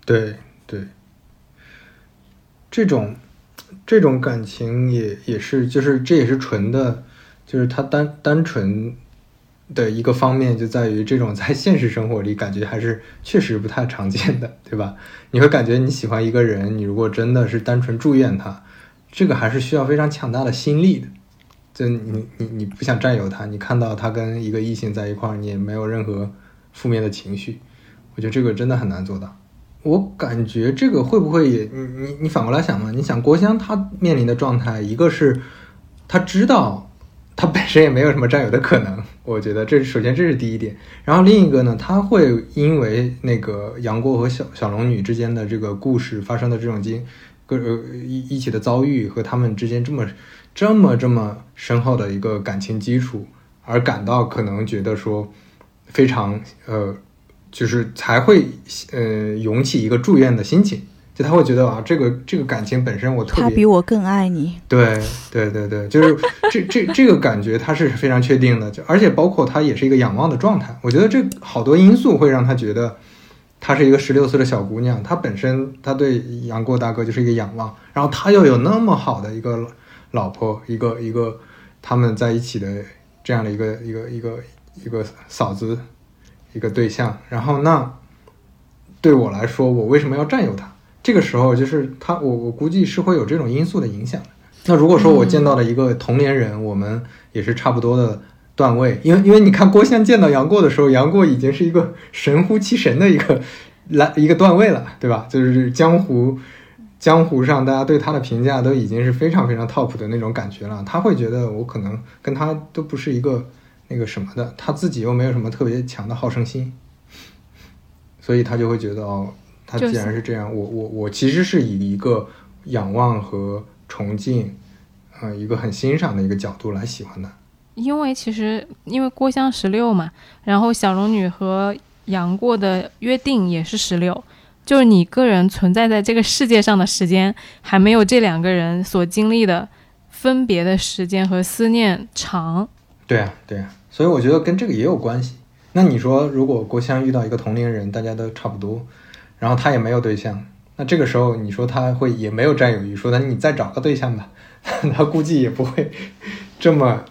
对对，这种这种感情也也是，就是这也是纯的，就是他单单纯。的一个方面就在于，这种在现实生活里感觉还是确实不太常见的，对吧？你会感觉你喜欢一个人，你如果真的是单纯祝愿他，这个还是需要非常强大的心力的。就你你你不想占有他，你看到他跟一个异性在一块儿，你也没有任何负面的情绪，我觉得这个真的很难做到。我感觉这个会不会也你你你反过来想嘛？你想郭襄她面临的状态，一个是她知道。他本身也没有什么占有的可能，我觉得这首先这是第一点。然后另一个呢，他会因为那个杨过和小小龙女之间的这个故事发生的这种经，各呃一一起的遭遇和他们之间这么这么这么深厚的一个感情基础，而感到可能觉得说非常呃，就是才会呃涌起一个祝愿的心情。就他会觉得啊，这个这个感情本身我特别，他比我更爱你。对对对对，就是 [LAUGHS] 这这这个感觉他是非常确定的，就而且包括他也是一个仰望的状态。我觉得这好多因素会让他觉得，她是一个十六岁的小姑娘，她本身她对杨过大哥就是一个仰望，然后他又有那么好的一个老婆，一个一个他们在一起的这样的一个一个一个一个嫂子，一个对象，然后那对我来说，我为什么要占有她？这个时候就是他，我我估计是会有这种因素的影响。那如果说我见到了一个同龄人，我们也是差不多的段位，因为因为你看郭襄见到杨过的时候，杨过已经是一个神乎其神的一个来一个段位了，对吧？就是江湖江湖上大家对他的评价都已经是非常非常 top 的那种感觉了。他会觉得我可能跟他都不是一个那个什么的，他自己又没有什么特别强的好胜心，所以他就会觉得哦。他既然是这样，我我我其实是以一个仰望和崇敬，呃，一个很欣赏的一个角度来喜欢的。因为其实因为郭襄十六嘛，然后小龙女和杨过的约定也是十六，就是你个人存在在这个世界上的时间，还没有这两个人所经历的分别的时间和思念长。对啊，对啊，所以我觉得跟这个也有关系。那你说，如果郭襄遇到一个同龄人，大家都差不多。然后他也没有对象，那这个时候你说他会也没有占有欲，说那你再找个对象吧，[LAUGHS] 他估计也不会这么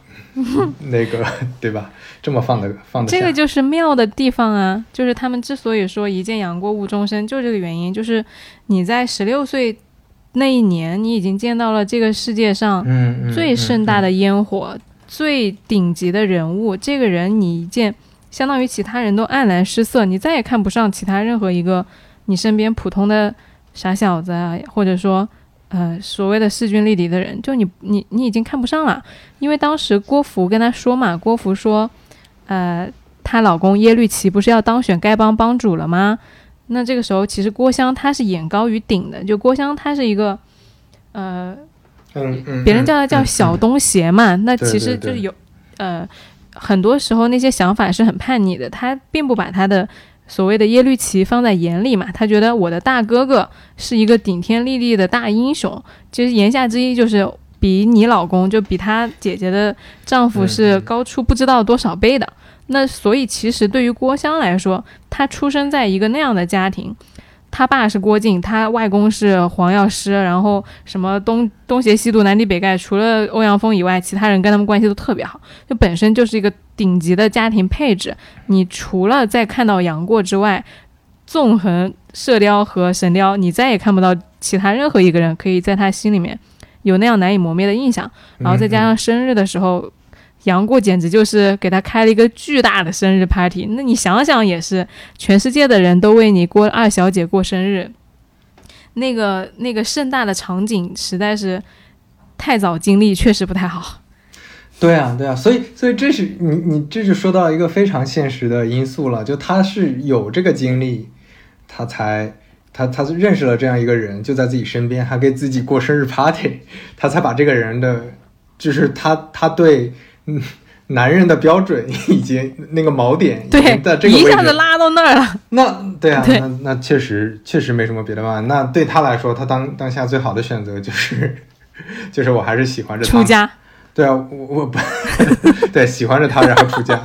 那个，[LAUGHS] 对吧？这么放的放的。这个就是妙的地方啊，就是他们之所以说一见杨过误终身，就这个原因，就是你在十六岁那一年，你已经见到了这个世界上最盛大的烟火，最顶级的人物，这个人你一见，相当于其他人都黯然失色，你再也看不上其他任何一个。你身边普通的傻小子啊，或者说，呃，所谓的势均力敌的人，就你你你已经看不上了，因为当时郭芙跟他说嘛，郭芙说，呃，她老公耶律齐不是要当选丐帮帮主了吗？那这个时候其实郭襄她是眼高于顶的，就郭襄她是一个，呃，嗯嗯，别人叫他叫小东邪嘛，那其实就是有，呃，很多时候那些想法是很叛逆的，他并不把他的所谓的耶律齐放在眼里嘛，他觉得我的大哥哥是一个顶天立地的大英雄，其实言下之意就是比你老公就比他姐姐的丈夫是高出不知道多少倍的。那所以其实对于郭襄来说，她出生在一个那样的家庭，他爸是郭靖，他外公是黄药师，然后什么东东邪西毒南帝北丐，除了欧阳锋以外，其他人跟他们关系都特别好，就本身就是一个顶级的家庭配置。你除了在看到杨过之外，纵横射雕和神雕，你再也看不到其他任何一个人可以在他心里面有那样难以磨灭的印象。然后再加上生日的时候。杨过简直就是给他开了一个巨大的生日 party，那你想想也是，全世界的人都为你过二小姐过生日，那个那个盛大的场景实在是太早经历，确实不太好。对啊，对啊，所以所以这是你你这就说到一个非常现实的因素了，就他是有这个经历，他才他他认识了这样一个人，就在自己身边，还给自己过生日 party，他才把这个人的就是他他对。嗯，[LAUGHS] 男人的标准以及那个锚点，对，在这个位置一下子拉到那儿了。那对啊，那那确实确实没什么别的办法。那对他来说，他当当下最好的选择就是，[LAUGHS] 就是我还是喜欢着出家。对啊，我我不 [LAUGHS] 对喜欢着他，然后出家。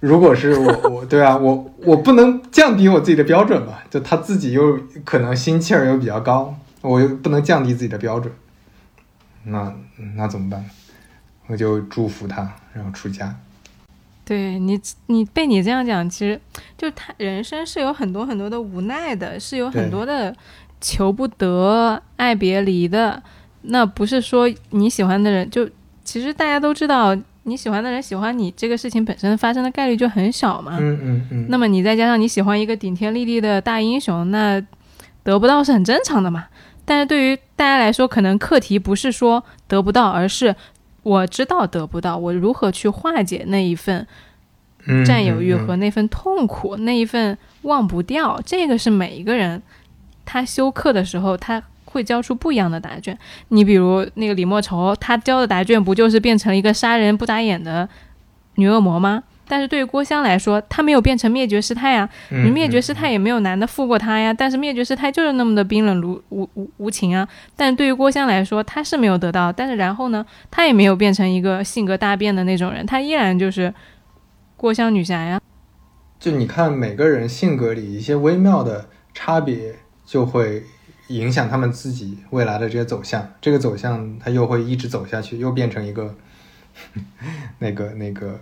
如果是我我对啊，我我不能降低我自己的标准吧？就他自己又可能心气儿又比较高，我又不能降低自己的标准。那那怎么办？我就祝福他，然后出家。对你，你被你这样讲，其实就他人生是有很多很多的无奈的，是有很多的求不得、爱别离的。那不是说你喜欢的人，就其实大家都知道，你喜欢的人喜欢你这个事情本身发生的概率就很小嘛。嗯嗯嗯。那么你再加上你喜欢一个顶天立地的大英雄，那得不到是很正常的嘛。但是对于大家来说，可能课题不是说得不到，而是。我知道得不到，我如何去化解那一份占有欲和那份痛苦，那一份忘不掉？这个是每一个人他修课的时候，他会交出不一样的答卷。你比如那个李莫愁，他交的答卷不就是变成了一个杀人不眨眼的女恶魔吗？但是对于郭襄来说，她没有变成灭绝师太呀，你灭绝师太也没有男的负过她呀。但是灭绝师太就是那么的冰冷如无无无情啊。但对于郭襄来说，她是没有得到，但是然后呢，她也没有变成一个性格大变的那种人，她依然就是郭襄女侠呀。就你看每个人性格里一些微妙的差别，就会影响他们自己未来的这些走向。这个走向他又会一直走下去，又变成一个那 [LAUGHS] 个那个。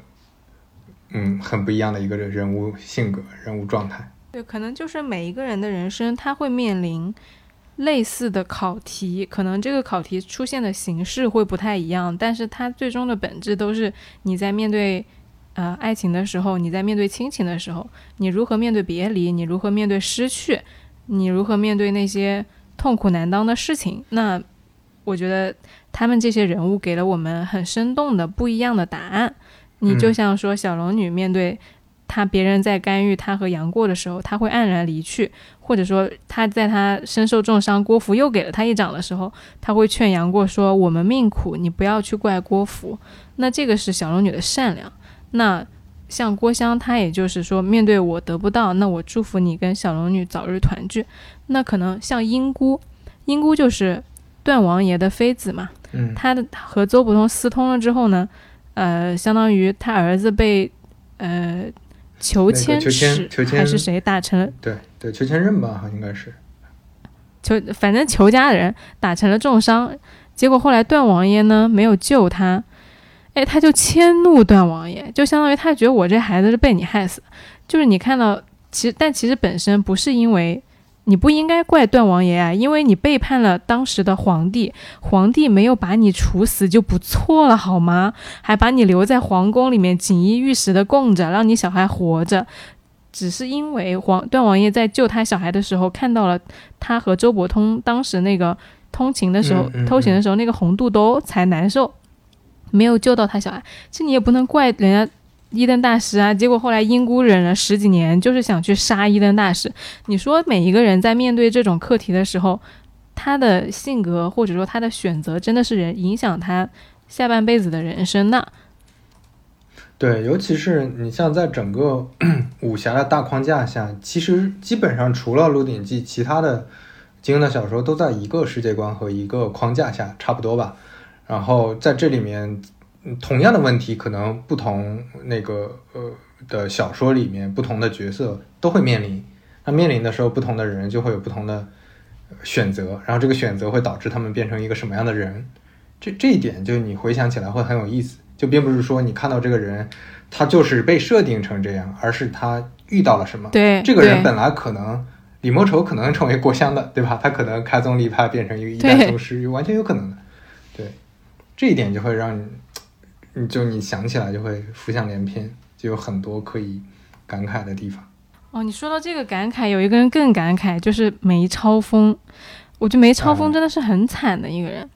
嗯，很不一样的一个人物性格、人物状态。对，可能就是每一个人的人生，他会面临类似的考题，可能这个考题出现的形式会不太一样，但是它最终的本质都是你在面对呃爱情的时候，你在面对亲情的时候，你如何面对别离，你如何面对失去，你如何面对那些痛苦难当的事情。那我觉得他们这些人物给了我们很生动的不一样的答案。你就像说小龙女面对她别人在干预她和杨过的时候，她会黯然离去；或者说她在她身受重伤，郭芙又给了她一掌的时候，她会劝杨过说：“我们命苦，你不要去怪郭芙。”那这个是小龙女的善良。那像郭襄，她也就是说，面对我得不到，那我祝福你跟小龙女早日团聚。那可能像英姑，英姑就是段王爷的妃子嘛，嗯，她的和周伯通私通了之后呢？呃，相当于他儿子被呃裘千尺还是谁打成了？对对，裘千仞吧，应该是。裘反正裘家的人打成了重伤，结果后来段王爷呢没有救他，哎，他就迁怒段王爷，就相当于他觉得我这孩子是被你害死，就是你看到，其实但其实本身不是因为。你不应该怪段王爷啊，因为你背叛了当时的皇帝，皇帝没有把你处死就不错了，好吗？还把你留在皇宫里面锦衣玉食的供着，让你小孩活着，只是因为皇段王爷在救他小孩的时候看到了他和周伯通当时那个通勤的时候、偷情的时候那个红肚兜才难受，没有救到他小孩。这你也不能怪人家。伊登大师啊，结果后来英姑忍了十几年，就是想去杀伊登大师。你说每一个人在面对这种课题的时候，他的性格或者说他的选择真的是人影响他下半辈子的人生的。对，尤其是你像在整个 [CLEARS THROAT] 武侠的大框架下，其实基本上除了《鹿鼎记》，其他的金庸的小说都在一个世界观和一个框架下，差不多吧。然后在这里面，同样的问题，可能不同那个呃的小说里面，不同的角色都会面临。那面临的时候，不同的人就会有不同的选择，然后这个选择会导致他们变成一个什么样的人？这这一点，就你回想起来会很有意思。就并不是说你看到这个人，他就是被设定成这样，而是他遇到了什么。对，这个人本来可能李莫愁可能成为郭襄的，对吧？他可能开宗立派变成一个一代宗师，完全有可能的。对，这一点就会让你，就你想起来就会浮想联翩，就有很多可以感慨的地方。哦，你说到这个感慨，有一个人更感慨，就是梅超风。我觉得梅超风真的是很惨的一个人，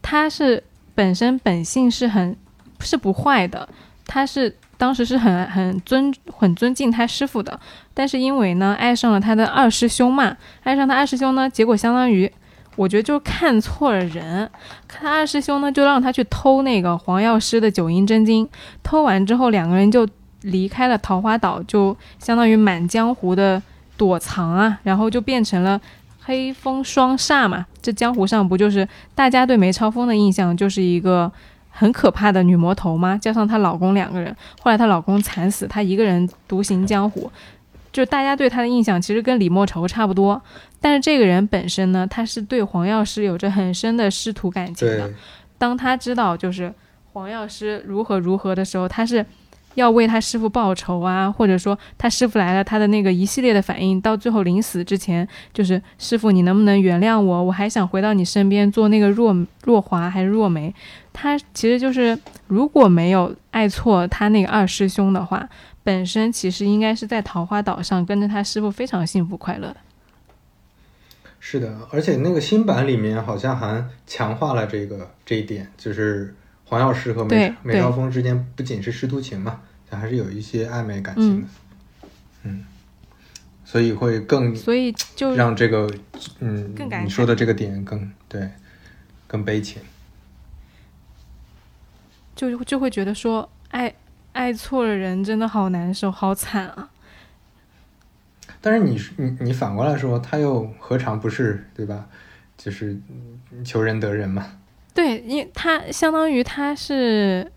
他是本身本性是很。是不坏的，他是当时是很很尊很尊敬他师傅的，但是因为呢爱上了他的二师兄嘛，爱上他二师兄呢，结果相当于我觉得就看错了人，看二师兄呢就让他去偷那个黄药师的九阴真经，偷完之后两个人就离开了桃花岛，就相当于满江湖的躲藏啊，然后就变成了黑风双煞嘛，这江湖上不就是大家对梅超风的印象就是一个。很可怕的女魔头吗？加上她老公两个人，后来她老公惨死，她一个人独行江湖，就大家对他的印象其实跟李莫愁差不多。但是这个人本身呢，他是对黄药师有着很深的师徒感情的。当他知道就是黄药师如何如何的时候，他是。要为他师傅报仇啊，或者说他师傅来了，他的那个一系列的反应，到最后临死之前，就是师傅，你能不能原谅我？我还想回到你身边做那个若若 [LAUGHS] 华还是若梅？他其实就是如果没有爱错他那个二师兄的话，本身其实应该是在桃花岛上跟着他师傅非常幸福快乐的。是的，而且那个新版里面好像还强化了这个这一点，就是。黄药师和梅梅超风之间不仅是师徒情嘛，还是有一些暧昧感情的，嗯，所以会更，所以就让这个，嗯，你说的这个点更对，更悲情，就就会觉得说爱爱错了人真的好难受，好惨啊。但是你你你反过来说，他又何尝不是对吧？就是求人得人嘛。对，因为他相当于他是，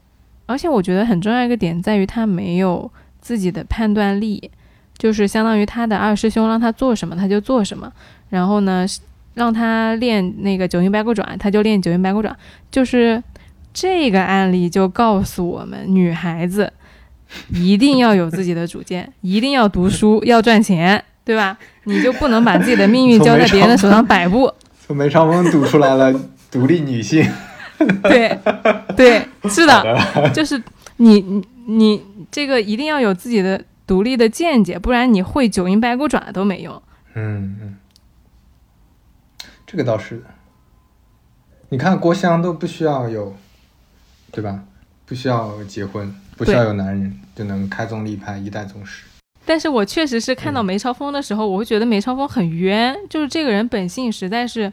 而且我觉得很重要一个点在于他没有自己的判断力，就是相当于他的二师兄让他做什么他就做什么，然后呢让他练那个九阴白骨爪他就练九阴白骨爪，就是这个案例就告诉我们，女孩子 [LAUGHS] 一定要有自己的主见，一定要读书，[LAUGHS] 要赚钱，对吧？你就不能把自己的命运 [LAUGHS] 交在别人的手上摆布。从梅超风读出来了。独立女性，对对是的，就是你你你这个一定要有自己的独立的见解，不然你会九阴白骨爪都没用。嗯嗯，这个倒是。你看郭襄都不需要有，对吧？不需要结婚，不需要有男人就能开宗立派一代宗师。但是我确实是看到梅超风的时候，我会觉得梅超风很冤，就是这个人本性实在是。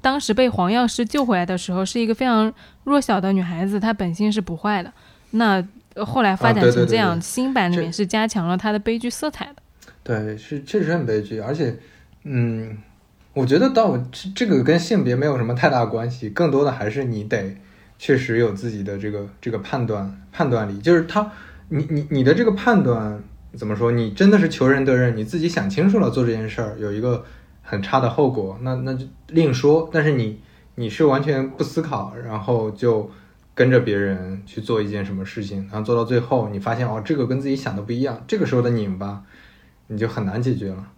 当时被黄药师救回来的时候，是一个非常弱小的女孩子，她本性是不坏的。那后来发展成这样，新版里面是加强了她的悲剧色彩的。对，是确实很悲剧，而且，嗯，我觉得到这这个跟性别没有什么太大关系，更多的还是你得确实有自己的这个这个判断判断力，就是他，你你你的这个判断怎么说？你真的是求人得人，你自己想清楚了做这件事儿，有一个。很差的后果，那那就另说。但是你你是完全不思考，然后就跟着别人去做一件什么事情，然后做到最后，你发现哦，这个跟自己想的不一样，这个时候的拧巴，你就很难解决了。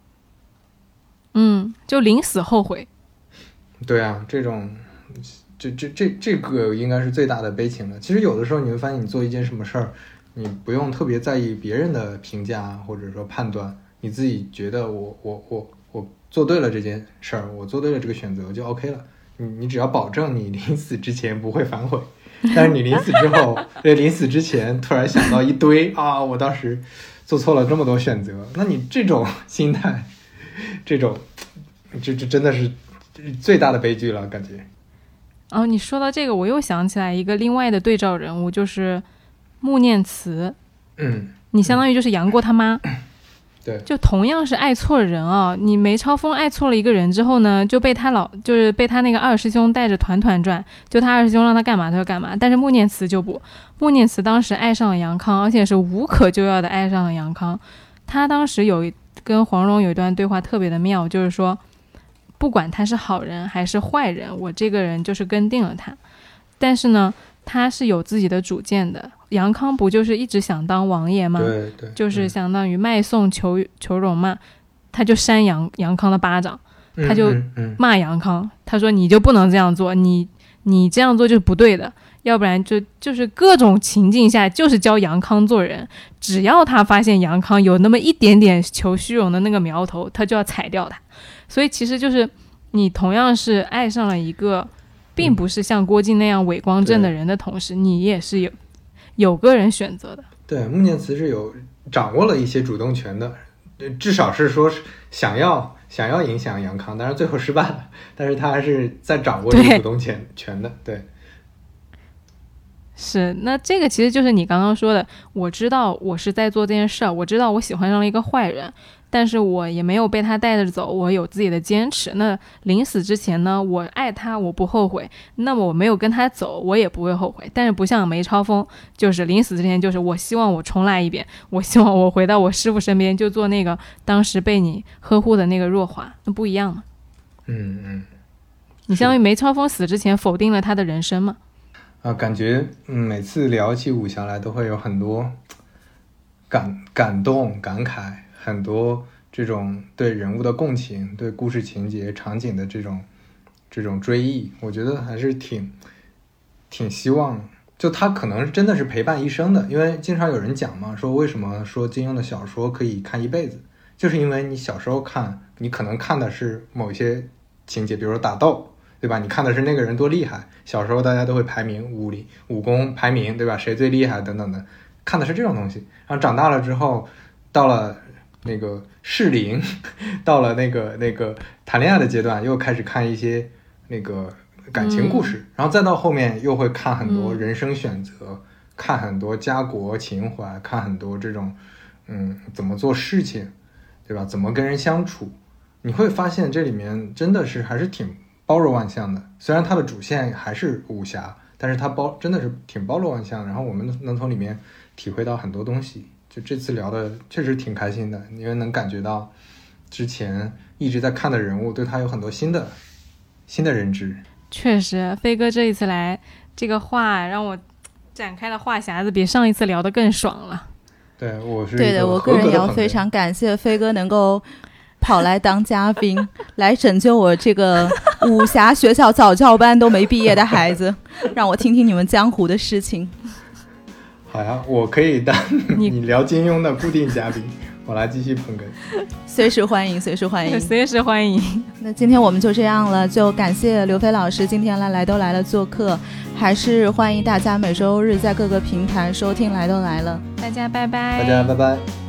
嗯，就临死后悔。对啊，这种这这这这个应该是最大的悲情了。其实有的时候你会发现，你做一件什么事儿，你不用特别在意别人的评价或者说判断，你自己觉得我我我我。做对了这件事儿，我做对了这个选择就 OK 了。你你只要保证你临死之前不会反悔，但是你临死之后，临死之前突然想到一堆啊，我当时做错了这么多选择，那你这种 [LAUGHS] 心态，这种这这真的是这是最大的悲剧了，感觉。哦，你说到这个，我又想起来一个另外的对照人物，就是穆念慈。嗯，你相当于就是杨过他妈。[CLEARS THROAT] 对，就同样是爱错人啊！你梅超风爱错了一个人之后呢，就被他老就是被他那个二师兄带着团团转，就他二师兄让他干嘛他就干嘛。但是穆念慈就不，穆念慈当时爱上了杨康，而且是无可救药的爱上了杨康。他当时有跟黄蓉有一段对话特别的妙，就是说，不管他是好人还是坏人，我这个人就是跟定了他。但是呢。他是有自己的主见的，杨康不就是一直想当王爷吗？对对，就是相当于卖宋求求荣嘛，他就扇杨杨康的巴掌，他就骂杨康，他说你就不能这样做，你你这样做就是不对的，要不然就就是各种情境下就是教杨康做人，只要他发现杨康有那么一点点求虚荣的那个苗头，他就要踩掉他，所以其实就是你同样是爱上了一个。并不是像郭靖那样伟光正的人的同时，你也是有有个人选择的。对，穆念慈是有掌握了一些主动权的，至少是说想要想要影响杨康，但是最后失败了。[LAUGHS] 但是他还是在掌握这个主动权权的。对，是那这个其实就是你刚刚说的，我知道我是在做这件事儿，我知道我喜欢上了一个坏人。但是我也没有被他带着走，我有自己的坚持。那临死之前呢，我爱他，我不后悔。那么我没有跟他走，我也不会后悔。但是不像梅超风，就是临死之前，就是我希望我重来一遍，我希望我回到我师傅身边，就做那个当时被你呵护的那个若华，那不一样嘛。嗯嗯，你相当于梅超风死之前否定了他的人生嘛？啊，感觉嗯每次聊起武侠来，都会有很多感感动、感慨。很多这种对人物的共情、对故事情节、场景的这种这种追忆，我觉得还是挺挺希望，就他可能真的是陪伴一生的。因为经常有人讲嘛，说为什么说金庸的小说可以看一辈子，就是因为你小时候看，你可能看的是某些情节，比如说打斗，对吧？你看的是那个人多厉害，小时候大家都会排名武力武功排名，对吧？谁最厉害等等的，看的是这种东西。然后长大了之后，到了。那个适龄，到了那个那个谈恋爱的阶段，又开始看一些那个感情故事，然后再到后面又会看很多人生选择，看很多家国情怀，看很多这种嗯怎么做事情，对吧？怎么跟人相处？你会发现这里面真的是还是挺包罗万象的。虽然它的主线还是武侠，但是它包真的是挺包罗万象，然后我们能从里面体会到很多东西。就这次聊的确实挺开心的，因为能感觉到之前一直在看的人物对他有很多新的新的认知。确实，飞哥这一次来，这个话让我展开了话匣子，比上一次聊的更爽了。对，我是对的，我个人也要非常感谢飞哥能够跑来当嘉宾，[LAUGHS] 来拯救我这个武侠学校早教班都没毕业的孩子，让我听听你们江湖的事情。好呀，我可以当 [LAUGHS] 你聊金庸的固定嘉宾，我来继续捧哏。随时欢迎，随时欢迎，[LAUGHS] 随时欢迎。那今天我们就这样了，就感谢刘飞老师今天来来都来了做客，还是欢迎大家每周日在各个平台收听来都来了。大家拜拜，大家拜拜。